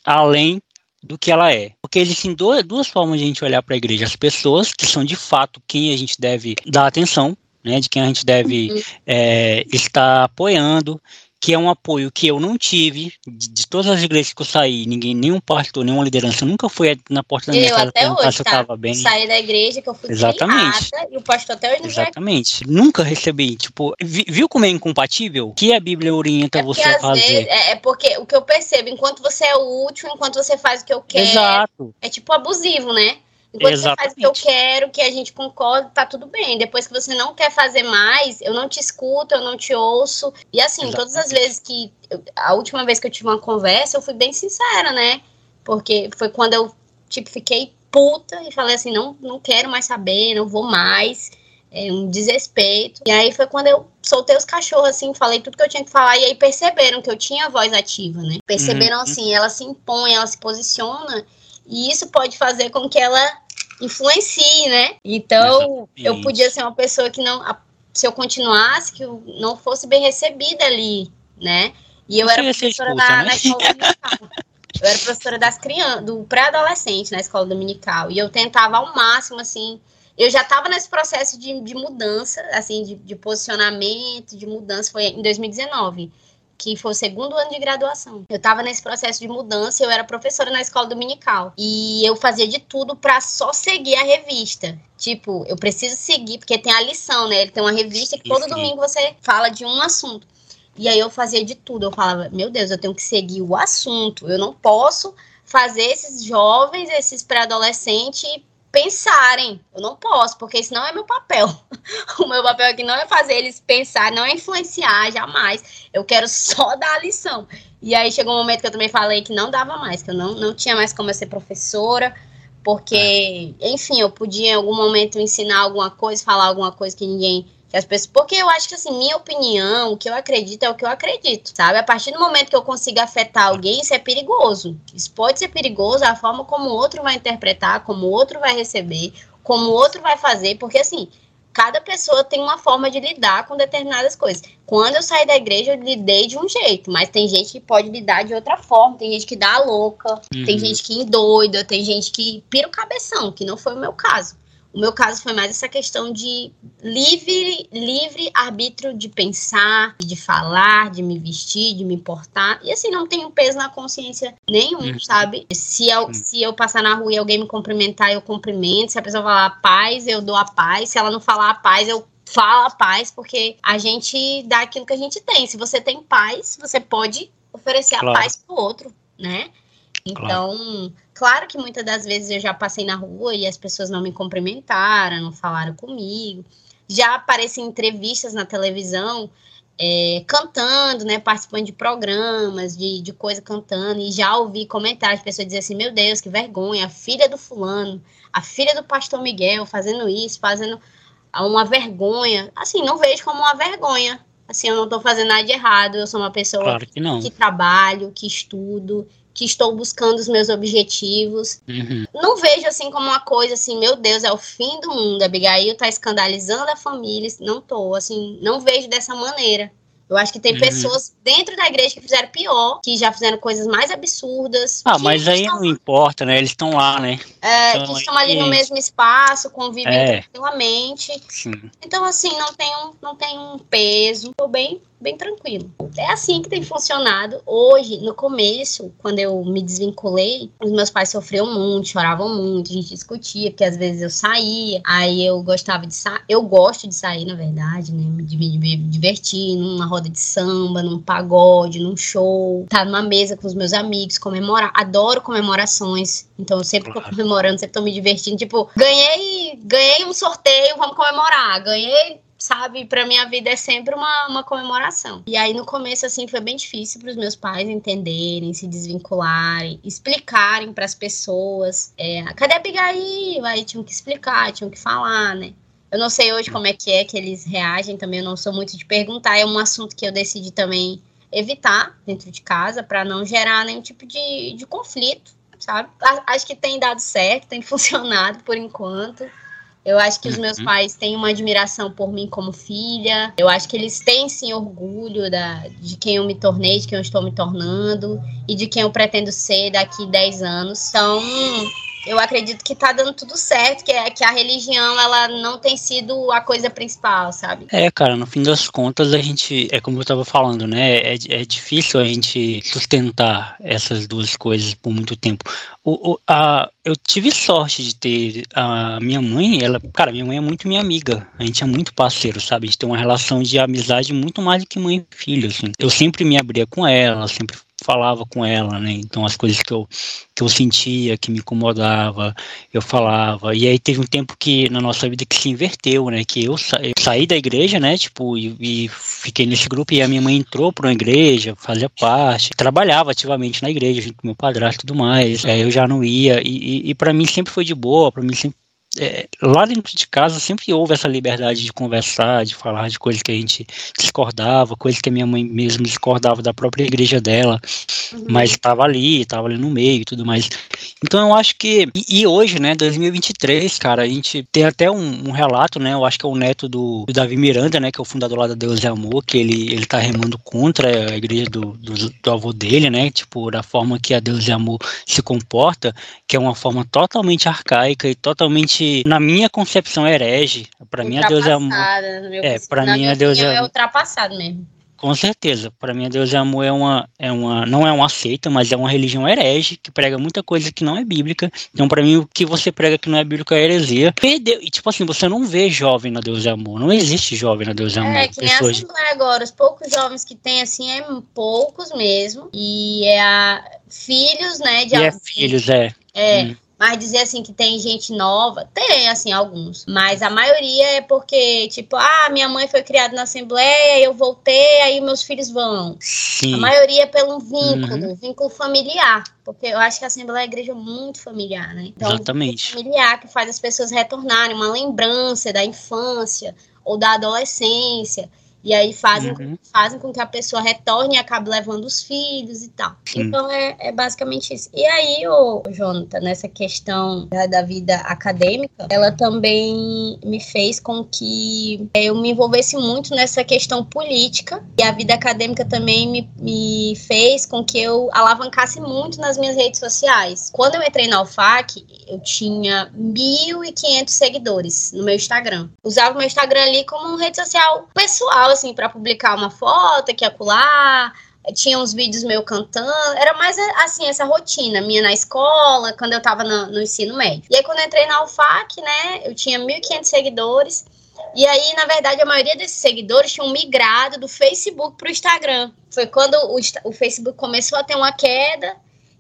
além do que ela é. Porque existem duas, duas formas de a gente olhar para a igreja. As pessoas, que são de fato quem a gente deve dar atenção, né, de quem a gente deve uhum. é, estar apoiando, que é um apoio que eu não tive de, de, todas as igrejas que eu saí, ninguém, nenhum pastor, nenhuma liderança nunca foi na porta da minha eu casa até hoje, eu tá? bem. Saí da igreja que eu fui Exatamente. e o pastor até hoje não Exatamente. Vai... Nunca recebi, tipo, viu como é incompatível? Que a Bíblia orienta é você a fazer. Vezes, é, é, porque o que eu percebo, enquanto você é útil, enquanto você faz o que eu quero, Exato. é tipo abusivo, né? Enquanto Exatamente. você faz o que eu quero, que a gente concorda, tá tudo bem. Depois que você não quer fazer mais, eu não te escuto, eu não te ouço. E assim, Exatamente. todas as vezes que. A última vez que eu tive uma conversa, eu fui bem sincera, né? Porque foi quando eu, tipo, fiquei puta e falei assim: não, não quero mais saber, não vou mais. É um desrespeito. E aí foi quando eu soltei os cachorros, assim, falei tudo que eu tinha que falar. E aí perceberam que eu tinha voz ativa, né? Perceberam uhum. assim, ela se impõe, ela se posiciona. E isso pode fazer com que ela influencie, né? Então, Exatamente. eu podia ser uma pessoa que não. Se eu continuasse, que eu não fosse bem recebida ali, né? E eu Você era professora na, né? na escola eu era professora das crianças, do pré-adolescente na escola dominical. E eu tentava ao máximo, assim. Eu já estava nesse processo de, de mudança, assim, de, de posicionamento, de mudança. Foi em 2019 que foi o segundo ano de graduação. Eu estava nesse processo de mudança, eu era professora na escola dominical. E eu fazia de tudo para só seguir a revista. Tipo, eu preciso seguir, porque tem a lição, né? Ele tem uma revista que todo domingo você fala de um assunto. E aí eu fazia de tudo. Eu falava, meu Deus, eu tenho que seguir o assunto. Eu não posso fazer esses jovens, esses pré-adolescentes pensarem. Eu não posso, porque isso não é meu papel. [laughs] o meu papel aqui não é fazer eles pensar, não é influenciar, jamais. Eu quero só [laughs] dar a lição. E aí chegou um momento que eu também falei que não dava mais, que eu não, não tinha mais como eu ser professora, porque, enfim, eu podia em algum momento ensinar alguma coisa, falar alguma coisa que ninguém as pessoas, porque eu acho que assim, minha opinião, o que eu acredito é o que eu acredito, sabe? A partir do momento que eu consiga afetar alguém, isso é perigoso. Isso pode ser perigoso a forma como o outro vai interpretar, como o outro vai receber, como o outro vai fazer, porque assim, cada pessoa tem uma forma de lidar com determinadas coisas. Quando eu saí da igreja, eu lidei de um jeito, mas tem gente que pode lidar de outra forma. Tem gente que dá louca, uhum. tem gente que endoida, tem gente que pira o cabeção, que não foi o meu caso. O meu caso foi mais essa questão de livre, livre arbítrio de pensar, de falar, de me vestir, de me portar. E assim, não tenho peso na consciência nenhum, uhum. sabe? Se eu, se eu passar na rua e alguém me cumprimentar, eu cumprimento. Se a pessoa falar paz, eu dou a paz. Se ela não falar a paz, eu falo a paz, porque a gente dá aquilo que a gente tem. Se você tem paz, você pode oferecer claro. a paz pro outro, né? Então, claro. Claro. que muitas das vezes eu já passei na rua e as pessoas não me cumprimentaram, não falaram comigo. Já apareci em entrevistas na televisão, é, cantando, né, participando de programas, de, de coisa cantando, e já ouvi comentários pessoas dizer assim, meu Deus, que vergonha, a filha do fulano, a filha do pastor Miguel fazendo isso, fazendo uma vergonha. Assim, não vejo como uma vergonha. Assim, eu não estou fazendo nada de errado, eu sou uma pessoa claro que, que trabalho, que estudo, que estou buscando os meus objetivos. Uhum. Não vejo assim como uma coisa assim, meu Deus, é o fim do mundo. A Abigail tá escandalizando a família. Não tô, assim, não vejo dessa maneira. Eu acho que tem uhum. pessoas dentro da igreja que fizeram pior, que já fizeram coisas mais absurdas. Ah, mas aí estão... não importa, né? Eles estão lá, né? É, então, que estão ali no mesmo espaço, convivem é. tranquilamente. Sim. Então, assim, não tem um, não tem um peso. Tô bem bem tranquilo. É assim que tem funcionado. Hoje, no começo, quando eu me desvinculei, os meus pais sofriam muito, choravam muito, a gente discutia, porque às vezes eu saía, aí eu gostava de sair, eu gosto de sair, na verdade, né, de me divertir numa roda de samba, num pagode, num show, estar tá numa mesa com os meus amigos, comemorar, adoro comemorações, então eu sempre tô comemorando, sempre tô me divertindo, tipo, ganhei, ganhei um sorteio, vamos comemorar, ganhei sabe? Para minha vida é sempre uma, uma comemoração. E aí no começo assim foi bem difícil para os meus pais entenderem, se desvincularem, explicarem para as pessoas, é, cadê a Abigail? Aí tinham que explicar, tinham que falar, né? Eu não sei hoje como é que é que eles reagem, também eu não sou muito de perguntar, é um assunto que eu decidi também evitar dentro de casa para não gerar nenhum tipo de, de conflito, sabe? Acho que tem dado certo, tem [laughs] funcionado por enquanto. Eu acho que os meus uhum. pais têm uma admiração por mim como filha. Eu acho que eles têm sim orgulho da, de quem eu me tornei, de quem eu estou me tornando e de quem eu pretendo ser daqui 10 anos. Então, eu acredito que tá dando tudo certo, que, é, que a religião ela não tem sido a coisa principal, sabe? É, cara, no fim das contas a gente, é como eu tava falando, né? É, é difícil a gente sustentar essas duas coisas por muito tempo. O, o, a, eu tive sorte de ter a minha mãe, ela, cara, minha mãe é muito minha amiga. A gente é muito parceiro, sabe? A gente tem uma relação de amizade muito mais do que mãe e filho, assim. Eu sempre me abria com ela, sempre falava com ela, né? Então as coisas que eu, que eu sentia, que me incomodava, eu falava. E aí teve um tempo que na nossa vida que se inverteu, né? Que eu, sa eu saí da igreja, né? Tipo, e, e, fiquei nesse grupo e a minha mãe entrou para uma igreja, fazia parte, trabalhava ativamente na igreja junto com meu padrasto e tudo mais. É, eu já não ia e, e, e para mim sempre foi de boa, para mim sempre é, lá dentro de casa sempre houve essa liberdade de conversar, de falar de coisas que a gente discordava, coisas que a minha mãe mesmo discordava da própria igreja dela, uhum. mas estava ali, estava ali no meio e tudo mais. Então eu acho que, e, e, hoje, né, 2023, cara, a gente tem até um, um, relato, né, eu acho que é o neto do, do, Davi Miranda, né, que é o fundador lá da Deus e Amor, que ele, ele tá remando contra a igreja do, do, do avô dele, né, tipo, da forma que a Deus e Amor se comporta, que é uma forma totalmente arcaica e totalmente, na minha concepção, herege. Para mim, a Deus é Amor. É, para mim, a Deus é, é ultrapassado mesmo. Com certeza. Para mim, a Deus e Amor é uma, é uma, não é uma seita, mas é uma religião herege que prega muita coisa que não é bíblica. Então, para mim, o que você prega que não é bíblico é heresia. Perdeu. E, tipo assim, você não vê jovem na Deus e Amor. Não existe jovem na Deus e Amor. É, que nem Pessoas... a agora. Os poucos jovens que tem, assim, é poucos mesmo. E é a filhos, né? De e é filhos, é. É. Hum. Mas dizer assim que tem gente nova, tem assim alguns, mas a maioria é porque tipo, ah, minha mãe foi criada na assembleia, eu voltei, aí meus filhos vão. Sim. A maioria é pelo vínculo, uhum. vínculo familiar, porque eu acho que a assembleia é uma igreja muito familiar, né? Então, Exatamente. familiar que faz as pessoas retornarem, uma lembrança da infância ou da adolescência. E aí fazem, uhum. fazem com que a pessoa retorne e acabe levando os filhos e tal. Sim. Então é, é, basicamente isso. E aí, o Jonathan, nessa questão da, da, vida acadêmica, ela também me fez com que eu me envolvesse muito nessa questão política. E a vida acadêmica também me, me fez com que eu alavancasse muito nas minhas redes sociais. Quando eu entrei na UFAC, eu tinha 1.500 seguidores no meu Instagram. Usava o meu Instagram ali como rede social pessoal, assim, para publicar uma foto aqui acolá, tinha uns vídeos meu cantando, era mais assim, essa rotina minha na escola, quando eu tava no, no ensino médio. E aí, quando eu entrei na UFAC, né, eu tinha 1.500 seguidores, e aí, na verdade, a maioria desses seguidores tinham migrado do Facebook para o Instagram. Foi quando o, o Facebook começou a ter uma queda,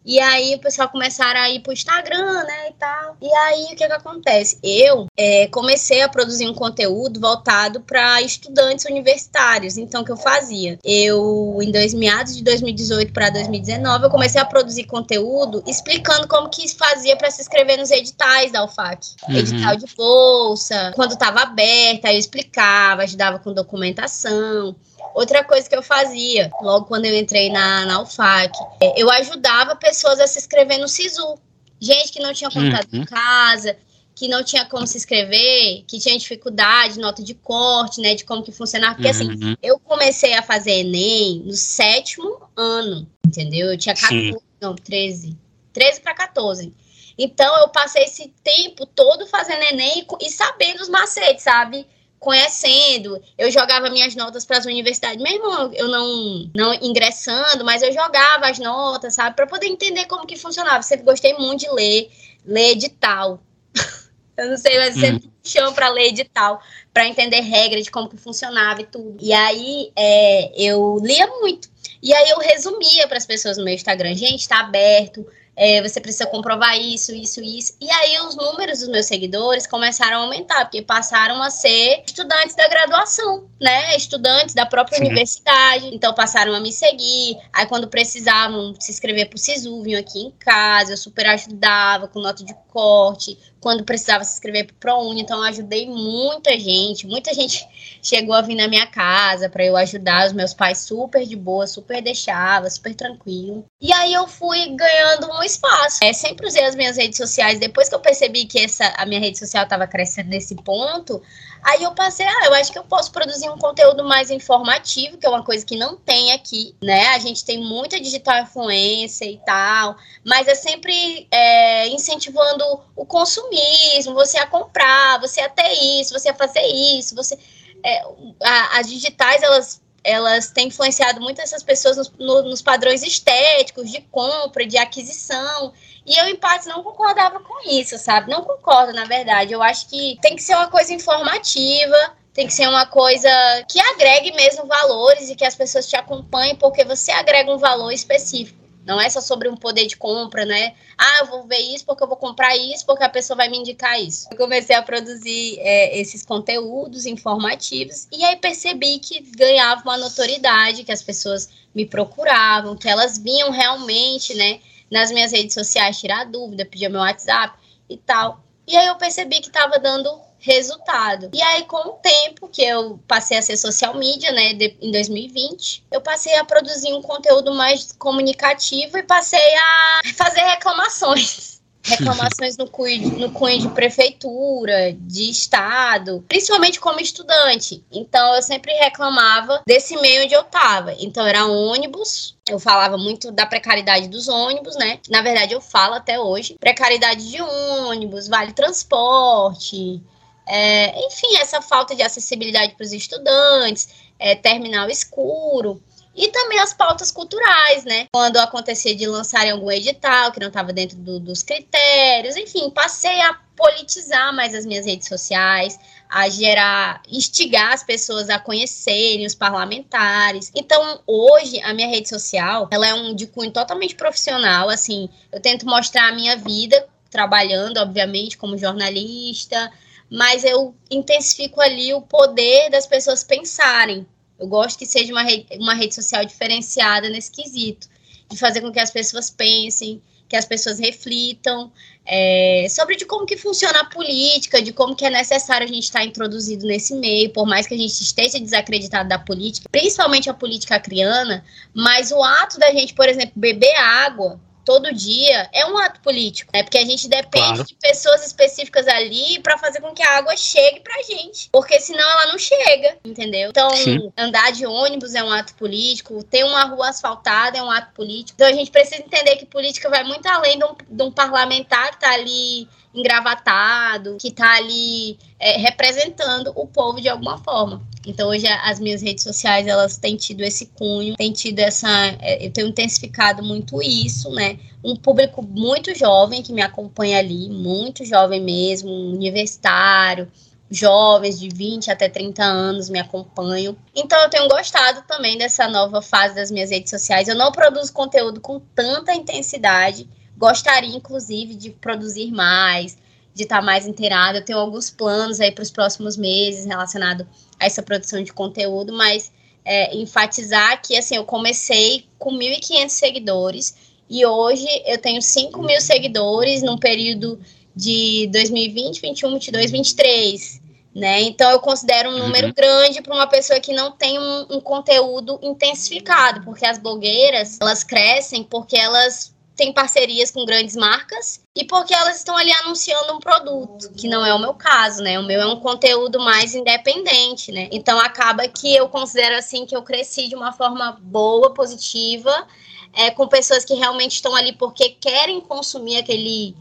e aí o pessoal começaram a ir pro Instagram, né, e tal. E aí o que que acontece? Eu é, comecei a produzir um conteúdo voltado para estudantes universitários. Então o que eu fazia? Eu em dois meados de 2018 para 2019 eu comecei a produzir conteúdo explicando como que fazia para se inscrever nos editais da UFAC, uhum. edital de bolsa, quando estava aberta, eu explicava, ajudava com documentação. Outra coisa que eu fazia, logo quando eu entrei na, na UFAC, é, eu ajudava pessoas a se inscrever no SISU. Gente que não tinha contato uhum. em casa, que não tinha como se inscrever, que tinha dificuldade, nota de corte, né, de como que funcionava. Porque, assim, uhum. assim, eu comecei a fazer Enem no sétimo ano, entendeu? Eu tinha 14, Sim. não, 13. 13 para 14. Então, eu passei esse tempo todo fazendo Enem e, e sabendo os macetes, sabe? Conhecendo, eu jogava minhas notas para as universidades, mesmo eu não, não ingressando, mas eu jogava as notas, sabe, para poder entender como que funcionava. Sempre gostei muito de ler, ler edital. [laughs] eu não sei, mas hum. sempre chamo para ler edital, para entender regra de como que funcionava e tudo. E aí é, eu lia muito. E aí eu resumia para as pessoas no meu Instagram, gente, está aberto, é, você precisa comprovar isso, isso, isso. E aí os números dos meus seguidores começaram a aumentar, porque passaram a ser estudantes da graduação, né? Estudantes da própria Sim. universidade. Então passaram a me seguir. Aí quando precisavam se inscrever pro SISU, vinham aqui em casa, eu super ajudava com nota de corte, quando precisava se inscrever pro ProUni, então eu ajudei muita gente, muita gente chegou a vir na minha casa para eu ajudar os meus pais super de boa, super deixava, super tranquilo. E aí eu fui ganhando um espaço. É, sempre usei as minhas redes sociais, depois que eu percebi que essa a minha rede social estava crescendo nesse ponto, Aí eu passei, ah, eu acho que eu posso produzir um conteúdo mais informativo, que é uma coisa que não tem aqui, né? A gente tem muita digital influência e tal, mas é sempre é, incentivando o consumismo, você a comprar, você a ter isso, você a fazer isso, você. É, a, as digitais, elas elas têm influenciado muito essas pessoas nos, no, nos padrões estéticos de compra, de aquisição. E eu, em parte, não concordava com isso, sabe? Não concordo, na verdade. Eu acho que tem que ser uma coisa informativa, tem que ser uma coisa que agregue mesmo valores e que as pessoas te acompanhem, porque você agrega um valor específico. Não é só sobre um poder de compra, né? Ah, eu vou ver isso porque eu vou comprar isso, porque a pessoa vai me indicar isso. Eu comecei a produzir é, esses conteúdos informativos e aí percebi que ganhava uma notoriedade, que as pessoas me procuravam, que elas vinham realmente, né? nas minhas redes sociais tirar dúvida, pedir meu WhatsApp e tal. E aí eu percebi que estava dando resultado. E aí, com o tempo que eu passei a ser social media, né, de, em 2020, eu passei a produzir um conteúdo mais comunicativo e passei a fazer reclamações [laughs] reclamações no cunho, no cunho de prefeitura, de estado, principalmente como estudante. Então eu sempre reclamava desse meio onde eu estava. Então era ônibus, eu falava muito da precariedade dos ônibus, né? Na verdade eu falo até hoje, precariedade de ônibus, vale transporte, é, enfim, essa falta de acessibilidade para os estudantes, é, terminal escuro. E também as pautas culturais, né? Quando acontecia de lançarem algum edital que não estava dentro do, dos critérios, enfim, passei a politizar mais as minhas redes sociais, a gerar, instigar as pessoas a conhecerem os parlamentares. Então, hoje, a minha rede social, ela é um de cunho totalmente profissional, assim, eu tento mostrar a minha vida, trabalhando, obviamente, como jornalista, mas eu intensifico ali o poder das pessoas pensarem, eu gosto que seja uma rede, uma rede social diferenciada nesse quesito, de fazer com que as pessoas pensem, que as pessoas reflitam é, sobre de como que funciona a política, de como que é necessário a gente estar introduzido nesse meio, por mais que a gente esteja desacreditado da política, principalmente a política acriana, mas o ato da gente, por exemplo, beber água todo dia é um ato político, né? Porque a gente depende claro. de pessoas específicas ali para fazer com que a água chegue pra gente, porque senão ela não chega, entendeu? Então, Sim. andar de ônibus é um ato político, ter uma rua asfaltada é um ato político. Então, a gente precisa entender que política vai muito além de um, de um parlamentar que tá ali engravatado, que tá ali é, representando o povo de alguma forma. Então hoje as minhas redes sociais elas têm tido esse cunho, têm tido essa, é, eu tenho intensificado muito isso, né? Um público muito jovem que me acompanha ali, muito jovem mesmo, universitário, jovens de 20 até 30 anos me acompanham. Então eu tenho gostado também dessa nova fase das minhas redes sociais. Eu não produzo conteúdo com tanta intensidade. Gostaria, inclusive, de produzir mais, de estar mais inteirada. Eu tenho alguns planos aí para os próximos meses relacionado a essa produção de conteúdo, mas é, enfatizar que assim eu comecei com 1.500 seguidores e hoje eu tenho 5 mil seguidores num período de 2020, 21, 22, 23. Né? Então eu considero um número uhum. grande para uma pessoa que não tem um, um, conteúdo intensificado, porque as blogueiras elas crescem porque elas tem parcerias com grandes marcas e porque elas estão ali anunciando um produto, que não é o meu caso, né? O meu é um conteúdo mais independente, né? Então acaba que eu considero assim que eu cresci de uma forma boa, positiva, é, com pessoas que realmente estão ali porque querem consumir aquele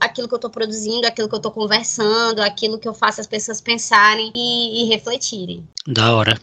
aquilo que eu estou produzindo, aquilo que eu estou conversando, aquilo que eu faço as pessoas pensarem e, e refletirem. Da hora.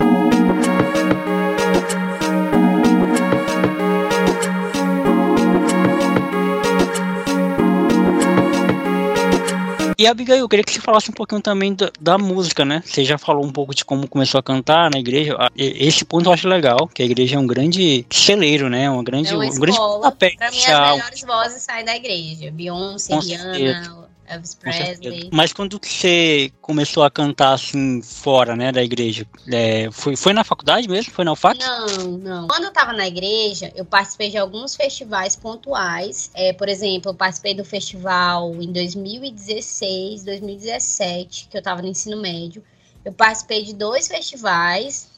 E Abigail, eu queria que você falasse um pouquinho também da, da, música, né? Você já falou um pouco de como começou a cantar na igreja. Esse ponto eu acho legal, que a igreja é um grande celeiro, né? Uma grande, é uma um grande papel. Pra mim, as melhores vozes saem da igreja. Beyoncé, Rihanna, Elvis Presley. Mas quando você começou a cantar assim fora, né, da igreja, é, foi, foi na faculdade mesmo? Foi na UFAC? Não, não. Quando eu tava na igreja, eu participei de alguns festivais pontuais. É, por exemplo, eu participei do festival em 2016, 2017, que eu tava no ensino médio. Eu participei de dois festivais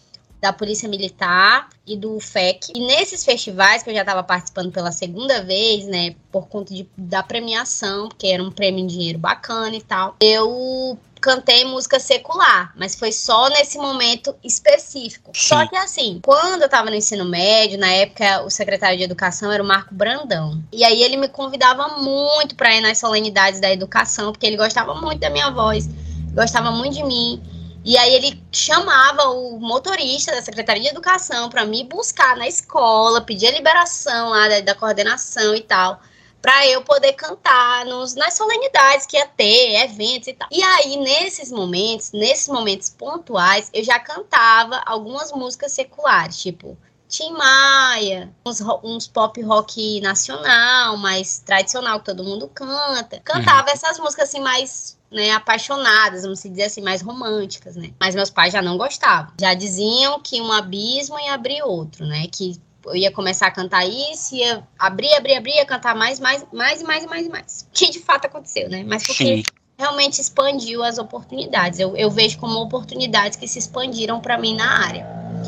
da Polícia Militar e do FEC. E nesses festivais, que eu já estava participando pela segunda vez, né, por conta de, da premiação, porque era um prêmio em dinheiro bacana e tal, eu cantei música secular, mas foi só nesse momento específico. Sim. Só que assim, quando eu tava no ensino médio, na época o secretário de educação era o Marco Brandão. E aí ele me convidava muito para ir nas solenidades da educação, porque ele gostava muito da minha voz, gostava muito de mim. E aí ele chamava o motorista da Secretaria de Educação para me buscar na escola, pedir a liberação lá da, da coordenação e tal, para eu poder cantar nos, nas solenidades que ia ter, eventos e tal. E aí, nesses momentos, nesses momentos pontuais, eu já cantava algumas músicas seculares, tipo Tim Maia, uns, uns, pop rock nacional, mais tradicional, que todo mundo canta. Cantava uhum. essas músicas assim mais né, apaixonadas, vamos dizer assim, mais românticas, né? Mas meus pais já não gostavam. Já diziam que um abismo ia abrir outro, né? Que eu ia começar a cantar isso, ia abrir, abrir, abrir, ia cantar mais, mais, mais e mais e mais e mais. Que de fato aconteceu, né? Mas porque Sim. realmente expandiu as oportunidades. Eu, eu vejo como oportunidades que se expandiram para mim na área.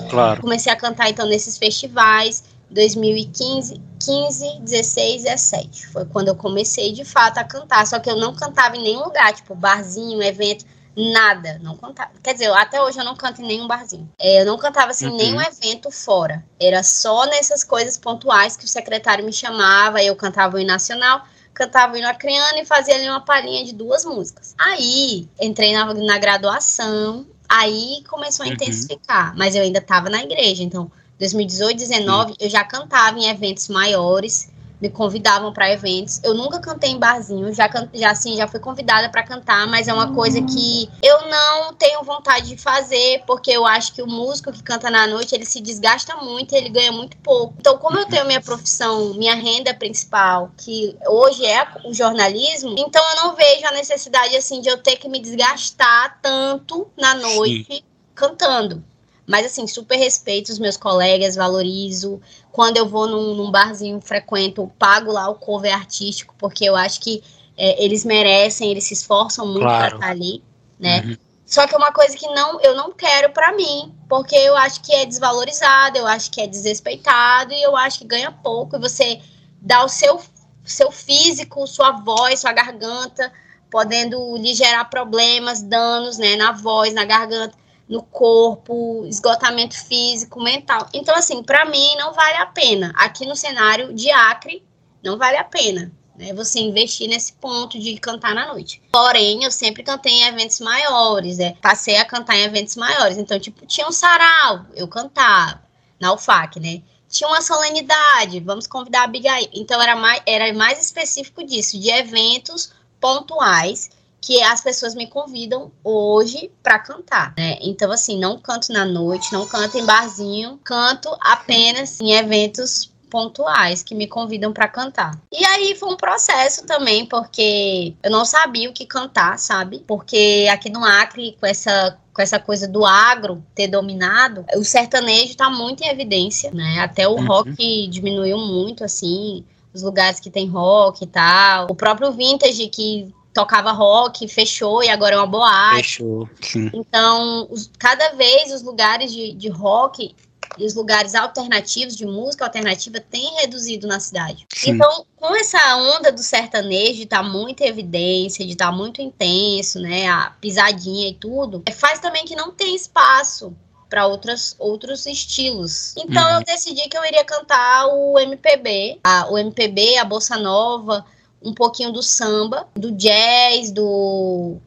Claro. Comecei a cantar então nesses festivais, 2015, 15, 16, 17. Foi quando eu comecei de fato a cantar. Só que eu não cantava em nenhum lugar, tipo barzinho, evento, nada. Não cantava. Quer dizer, até hoje eu não canto em nenhum barzinho. É, eu não cantava assim, uhum. nenhum evento fora. Era só nessas coisas pontuais que o secretário me chamava, eu cantava hino nacional cantava hino acriano e fazia ali uma palhinha de duas músicas. Aí, entrei na, na graduação, aí começou a uhum. intensificar, mas eu ainda estava na igreja, então 2018, 2019, eu já cantava em eventos maiores, me convidavam para eventos. Eu nunca cantei em barzinho, já, já assim, já fui convidada para cantar, mas é uma coisa que eu não tenho vontade de fazer, porque eu acho que o músico que canta na noite, ele se desgasta muito, ele ganha muito pouco. Então, como eu tenho minha profissão, minha renda principal, que hoje é o jornalismo, então eu não vejo a necessidade assim de eu ter que me desgastar tanto na noite Sim. cantando. Mas, assim, super respeito os meus colegas, valorizo. Quando eu vou num, num barzinho, frequento, pago lá o cover artístico, porque eu acho que é, eles merecem, eles se esforçam muito claro. para estar ali, né? Uhum. Só que é uma coisa que não, eu não quero para mim, porque eu acho que é desvalorizado, eu acho que é desrespeitado e eu acho que ganha pouco. E você dá o seu, seu físico, sua voz, sua garganta, podendo lhe gerar problemas, danos, né, na voz, na garganta no corpo, esgotamento físico, mental. Então, assim, para mim não vale a pena. Aqui no cenário de Acre, não vale a pena. Né, você investir nesse ponto de cantar na noite. Porém, eu sempre cantei em eventos maiores, né? Passei a cantar em eventos maiores. Então, tipo, tinha um sarau, eu cantava na UFAC, né? Tinha uma solenidade, vamos convidar a Abigail. Então, era mais, era mais específico disso, de eventos pontuais que as pessoas me convidam hoje para cantar, né? Então, assim, não canto na noite, não canto em barzinho, canto apenas em eventos pontuais que me convidam para cantar. E aí foi um processo também, porque eu não sabia o que cantar, sabe? Porque aqui no Acre, com essa com essa coisa do agro ter dominado, o sertanejo tá muito em evidência, né? Até o uhum. rock diminuiu muito, assim, os lugares que tem rock e tal. O próprio vintage que tocava rock, fechou e agora é uma boate. Fechou, sim. Então, os, cada vez os lugares de, de rock e os lugares alternativos, de música alternativa, têm reduzido na cidade. Sim. Então, com essa onda do sertanejo de estar tá muito em evidência, de estar tá muito intenso, né, a pisadinha e tudo, faz também que não tem espaço para outros outros estilos. Então, uhum. eu decidi que eu iria cantar o MPB, a, o MPB, a bossa nova, um pouquinho do samba, do jazz, do.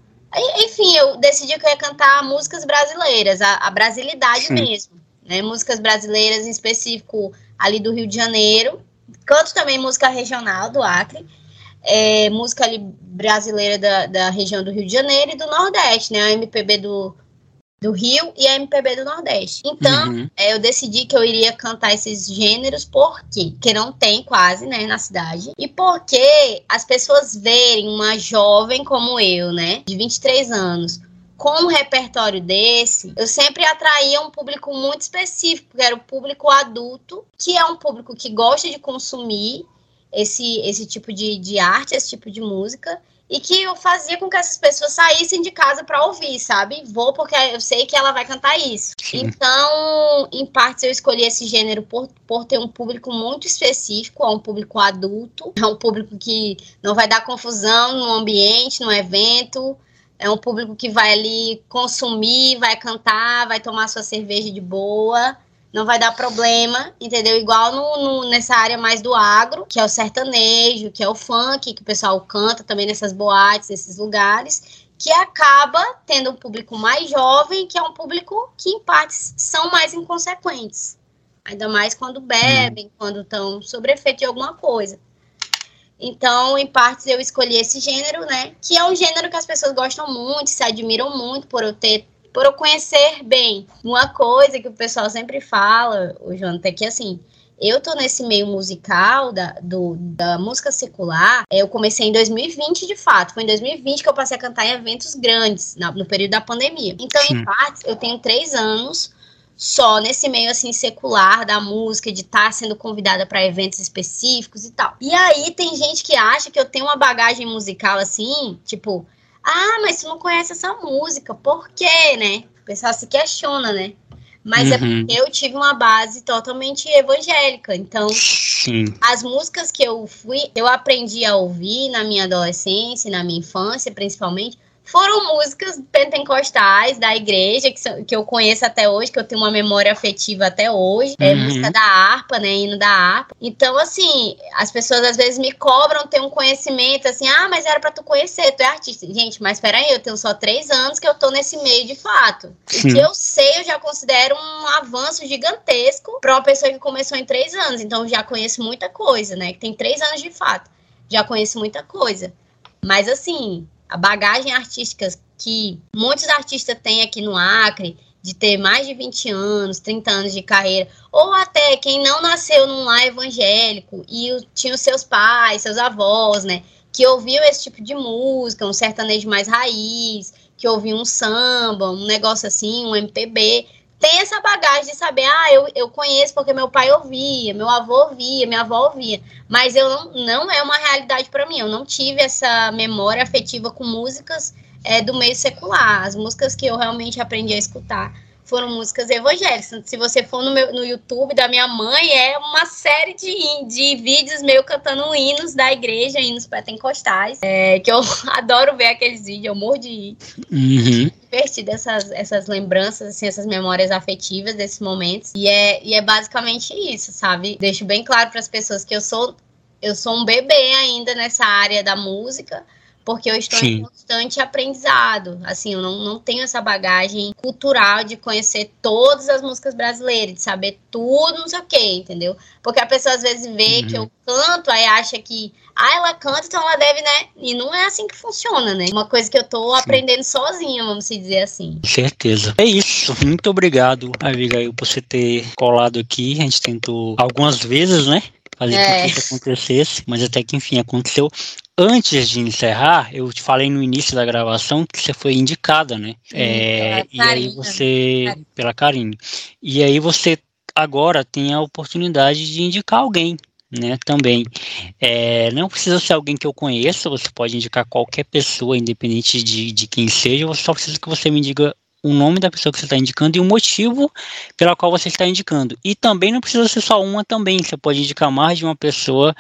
Enfim, eu decidi que eu ia cantar músicas brasileiras, a, a brasilidade Sim. mesmo. Né? Músicas brasileiras, em específico ali do Rio de Janeiro. Canto também música regional do Acre. É, música ali brasileira da, da região do Rio de Janeiro e do Nordeste, né? A MPB do, do Rio e a MPB do Nordeste. Então, uhum. é, eu decidi que eu iria cantar esses gêneros porque que não tem quase, né, na cidade. E porque as pessoas verem uma jovem como eu, né, de 23 anos, com um repertório desse, eu sempre atraía um público muito específico, que era o público adulto, que é um público que gosta de consumir esse, esse tipo de, de arte, esse tipo de música, e que eu fazia com que essas pessoas saíssem de casa para ouvir, sabe? Vou porque eu sei que ela vai cantar isso. Sim. Então, em partes, eu escolhi esse gênero por, por ter um público muito específico, é um público adulto, é um público que não vai dar confusão no ambiente, no evento. É um público que vai ali consumir, vai cantar, vai tomar sua cerveja de boa não vai dar problema, entendeu? Igual no, no, nessa área mais do agro, que é o sertanejo, que é o funk, que o pessoal canta também nessas boates, nesses lugares, que acaba tendo um público mais jovem, que é um público que, em partes, são mais inconsequentes. Ainda mais quando bebem, quando estão sob efeito de alguma coisa. Então, em partes, eu escolhi esse gênero, né? Que é um gênero que as pessoas gostam muito, se admiram muito por eu ter por eu conhecer bem. Uma coisa que o pessoal sempre fala, o João, é que assim, eu tô nesse meio musical da, do, da música secular, eu comecei em 2020 de fato. Foi em 2020 que eu passei a cantar em eventos grandes, na, no período da pandemia. Então, Sim. em partes, eu tenho três anos só nesse meio assim secular da música, de estar tá sendo convidada para eventos específicos e tal. E aí tem gente que acha que eu tenho uma bagagem musical assim, tipo, Ah, mas tu não conhece essa música, por quê, né? O pessoal se questiona, né? Mas é uhum. é porque eu tive uma base totalmente evangélica. Então, Sim. as músicas que eu fui, eu aprendi a ouvir na minha adolescência, na minha infância, principalmente, foram músicas pentecostais da igreja, que, que eu conheço até hoje, que eu tenho uma memória afetiva até hoje. É uhum. Música da harpa, né? Hino da harpa. Então, assim, as pessoas às vezes me cobram ter um conhecimento, assim, ah, mas era pra tu conhecer, tu é artista. Gente, mas peraí, eu tenho só três anos que eu tô nesse meio de fato. Sim. O que eu sei, eu já considero um avanço gigantesco pra uma pessoa que começou em três anos. Então, já conheço muita coisa, né? Que tem três anos de fato. Já conheço muita coisa. Mas, assim, a bagagem artística que muitos artistas têm aqui no Acre, de ter mais de 20 anos, 30 anos de carreira, ou até quem não nasceu num lar evangélico e tinha os seus pais, seus avós, né, que ouviam esse tipo de música, um sertanejo mais raiz, que ouviam um samba, um negócio assim, um MPB, tem essa bagagem de saber, ah, eu, eu conheço porque meu pai ouvia, meu avô ouvia, minha avó ouvia, mas eu não, não é uma realidade para mim, eu não tive essa memória afetiva com músicas é, do meio secular, as músicas que eu realmente aprendi a escutar foram músicas evangélicas. Se você for no, meu, no YouTube da minha mãe, é uma série de, de vídeos meio cantando hinos da igreja, hinos pentecostais, é, que eu [laughs] adoro ver aqueles vídeos, eu morro de ir. Uhum. Divertido essas, essas lembranças, assim, essas memórias afetivas desses momentos. E é, e é basicamente isso, sabe? Deixo bem claro para as pessoas que eu sou eu sou um bebê ainda nessa área da música, porque eu estou Sim. em constante aprendizado. Assim, eu não, não tenho essa bagagem cultural de conhecer todas as músicas brasileiras, de saber tudo, não sei o quê, entendeu? Porque a pessoa às vezes vê uhum. que eu canto, aí acha que, ah, ela canta, então ela deve, né? E não é assim que funciona, né? Uma coisa que eu tô Sim. aprendendo sozinha, vamos dizer assim. Certeza. É isso. Muito obrigado, Abigail, por você ter colado aqui. A gente tentou algumas vezes, né? fazer é. que isso acontecesse, mas até que enfim aconteceu. Antes de encerrar, eu te falei no início da gravação que você foi indicada, né? Sim, é, e aí você. Pela Karine. E aí você agora tem a oportunidade de indicar alguém, né, também. É, não precisa ser alguém que eu conheça, você pode indicar qualquer pessoa, independente de, de quem seja, você só precisa que você me diga o nome da pessoa que você está indicando e o motivo pela qual você está indicando. E também não precisa ser só uma também, você pode indicar mais de uma pessoa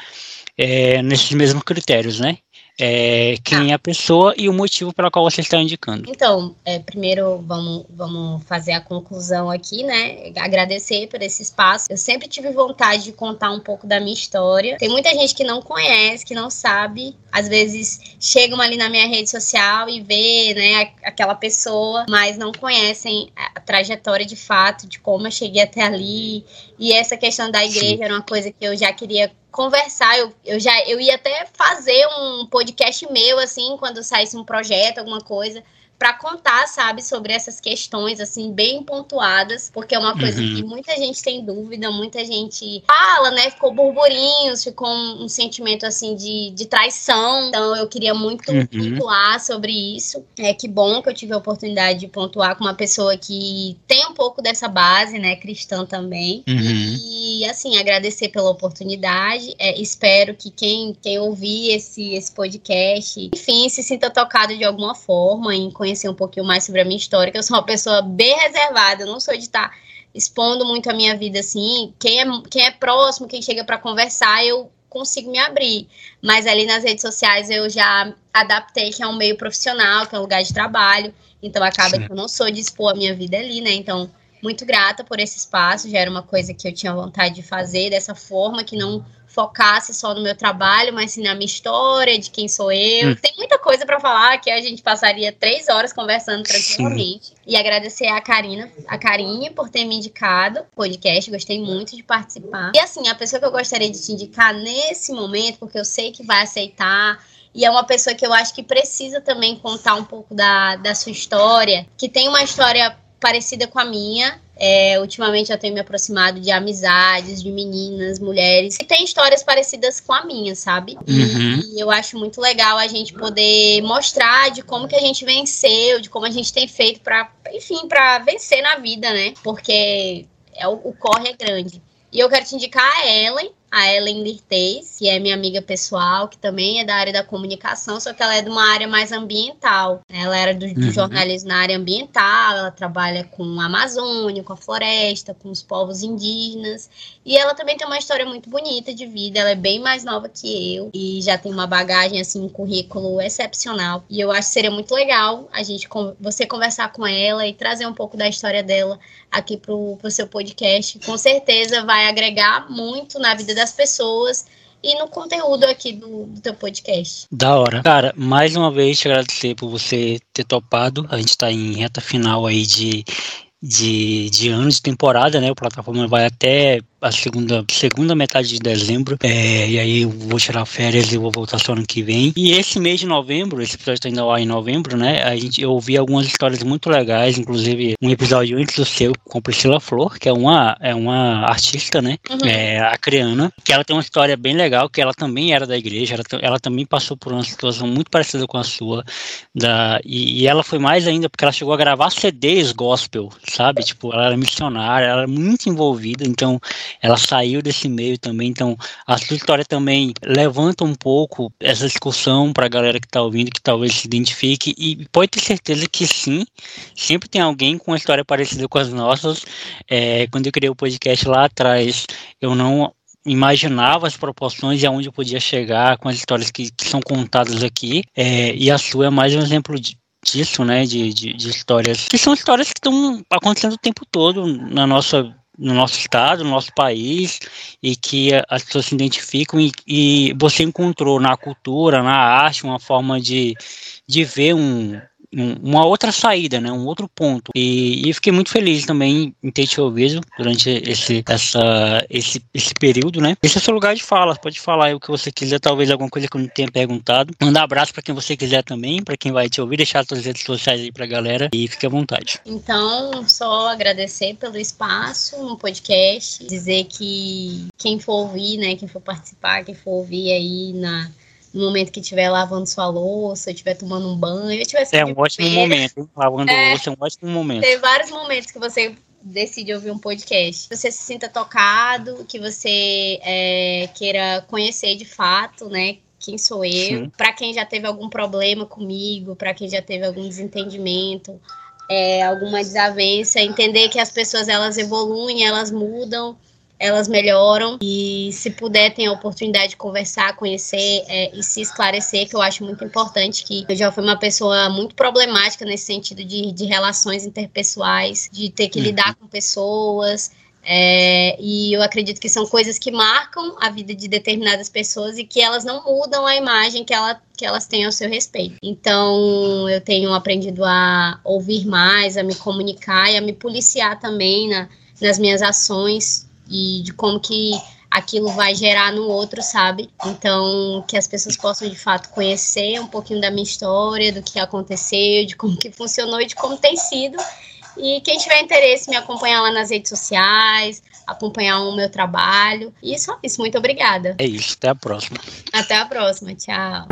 é, nesses mesmos critérios, né? é, quem é a pessoa e o motivo pelo qual você está indicando. Então, é, primeiro vamos, vamos fazer a conclusão aqui, né? Agradecer por esse espaço. Eu sempre tive vontade de contar um pouco da minha história. Tem muita gente que não conhece, que não sabe. Às vezes chegam ali na minha rede social e vê, né, aquela pessoa, mas não conhecem a trajetória de fato, de como eu cheguei até ali. E essa questão da igreja Sim. era uma coisa que eu já queria conversar. Eu, eu já eu ia até fazer um podcast meu, assim, quando saísse um projeto, alguma coisa para contar, sabe, sobre essas questões, assim, bem pontuadas, porque é uma coisa uhum. que muita gente tem dúvida, muita gente fala, né? Ficou burburinhos, ficou um, um sentimento, assim, de, de traição. Então, eu queria muito uhum. pontuar sobre isso. É que bom que eu tive a oportunidade de pontuar com uma pessoa que tem um pouco dessa base, né, cristã também. Uhum. E, assim, agradecer pela oportunidade. É, espero que quem, quem ouvir esse, esse podcast, enfim, se sinta tocado de alguma forma em conhecer conhecer um pouquinho mais sobre a minha história, que eu sou uma pessoa bem reservada, não sou de estar tá expondo muito a minha vida assim. Quem é, quem é próximo, quem chega para conversar, eu consigo me abrir. Mas ali nas redes sociais eu já adaptei que é um meio profissional, que é um lugar de trabalho. Então acaba Sim. que eu não sou de expor a minha vida ali, né? Então, muito grata por esse espaço. Já era uma coisa que eu tinha vontade de fazer dessa forma, que não focasse só no meu trabalho, mas sim na minha história, de quem sou eu. Hum. Tem muita coisa para falar que a gente passaria três horas conversando tranquilamente. Sim. E agradecer a Karina, a Karine por ter me indicado o podcast, gostei muito de participar. E assim, a pessoa que eu gostaria de te indicar nesse momento, porque eu sei que vai aceitar, e é uma pessoa que eu acho que precisa também contar um pouco da, da sua história, que tem uma história parecida com a minha, é, ultimamente eu tenho me aproximado de amizades, de meninas, mulheres, que têm histórias parecidas com a minha, sabe? Uhum. E eu acho muito legal a gente poder mostrar de como que a gente venceu, de como a gente tem feito para, enfim, para vencer na vida, né? Porque é, o, o corre é grande. E eu quero te indicar a Ellen. A Ellen Lirtez, que é minha amiga pessoal, que também é da área da comunicação, só que ela é de uma área mais ambiental. Ela era do, do uhum. jornalismo na área ambiental, ela trabalha com a Amazônia, com a floresta, com os povos indígenas. E ela também tem uma história muito bonita de vida, ela é bem mais nova que eu e já tem uma bagagem, assim, um currículo excepcional. E eu acho que seria muito legal a gente, você conversar com ela e trazer um pouco da história dela aqui pro, pro seu podcast. Com certeza vai agregar muito na vida das pessoas e no conteúdo aqui do, do teu podcast. Da hora. Cara, mais uma vez te agradecer por você ter topado. A gente está em reta final aí de, de, de ano de temporada, né? O plataforma vai até a segunda, segunda metade de dezembro. É, e aí eu vou tirar férias e vou voltar só ano que vem. E esse mês de novembro, esse episódio está indo lá em novembro, né? A gente, eu ouvi algumas histórias muito legais, inclusive um episódio antes do seu com Priscila Flor, que é uma, é uma artista, né? Uhum. É, acreana, que ela tem uma história bem legal, que ela também era da igreja, ela, ela também passou por uma situação muito parecida com a sua. Da, e, e ela foi mais ainda porque ela chegou a gravar CDs gospel, sabe? Tipo, ela era missionária, ela era muito envolvida, então ela saiu desse meio também, então a sua história também levanta um pouco essa discussão para a galera que está ouvindo, que talvez se identifique, e pode ter certeza que sim, sempre tem alguém com uma história parecida com as nossas. É, quando eu criei o podcast lá atrás, eu não imaginava as proporções e aonde eu podia chegar com as histórias que, que são contadas aqui, é, e a sua é mais um exemplo de, disso, né, de, de, de, histórias que são histórias que estão acontecendo o tempo todo na nossa no nosso estado, no nosso país, e que as pessoas se identificam e, e você encontrou na cultura, na arte, uma forma de, de ver um, uma outra saída, né, um outro ponto. E, e, fiquei muito feliz também em ter te ouvido durante esse, essa, esse, esse período, né. Esse é o seu lugar de fala, pode falar o que você quiser, talvez alguma coisa que eu não tenha perguntado. Mandar abraço para quem você quiser também, para quem vai te ouvir, deixar suas redes sociais aí pra galera e fique à vontade. Então, só agradecer pelo espaço no podcast, dizer que quem for ouvir, né, quem for participar, quem for ouvir aí na no momento que estiver lavando sua louça, estiver tomando um banho, estiver É um ótimo momento, hein? lavando é, louça é um ótimo momento. Tem vários momentos que você decide ouvir um podcast. Você se sinta tocado, que você é, queira conhecer de fato, né? Quem sou eu? Para quem já teve algum problema comigo, para quem já teve algum desentendimento, é, alguma desavença, entender que as pessoas elas evoluem, elas mudam elas melhoram e se puder tem a oportunidade de conversar, conhecer é, e se esclarecer, que eu acho muito importante que eu já fui uma pessoa muito problemática nesse sentido de, de relações interpessoais, de ter que uhum. lidar com pessoas, é, e eu acredito que são coisas que marcam a vida de determinadas pessoas e que elas não mudam a imagem que, ela, que elas têm ao seu respeito. Então, eu tenho aprendido a ouvir mais, a me comunicar e a me policiar também na, nas minhas ações e de como que aquilo vai gerar no outro, sabe? Então, que as pessoas possam de fato conhecer um pouquinho da minha história, do que aconteceu, de como que funcionou e de como tem sido. E quem tiver interesse, me acompanhar lá nas redes sociais, acompanhar o meu trabalho. E só isso, muito obrigada. É isso, até a próxima. Até a próxima, tchau.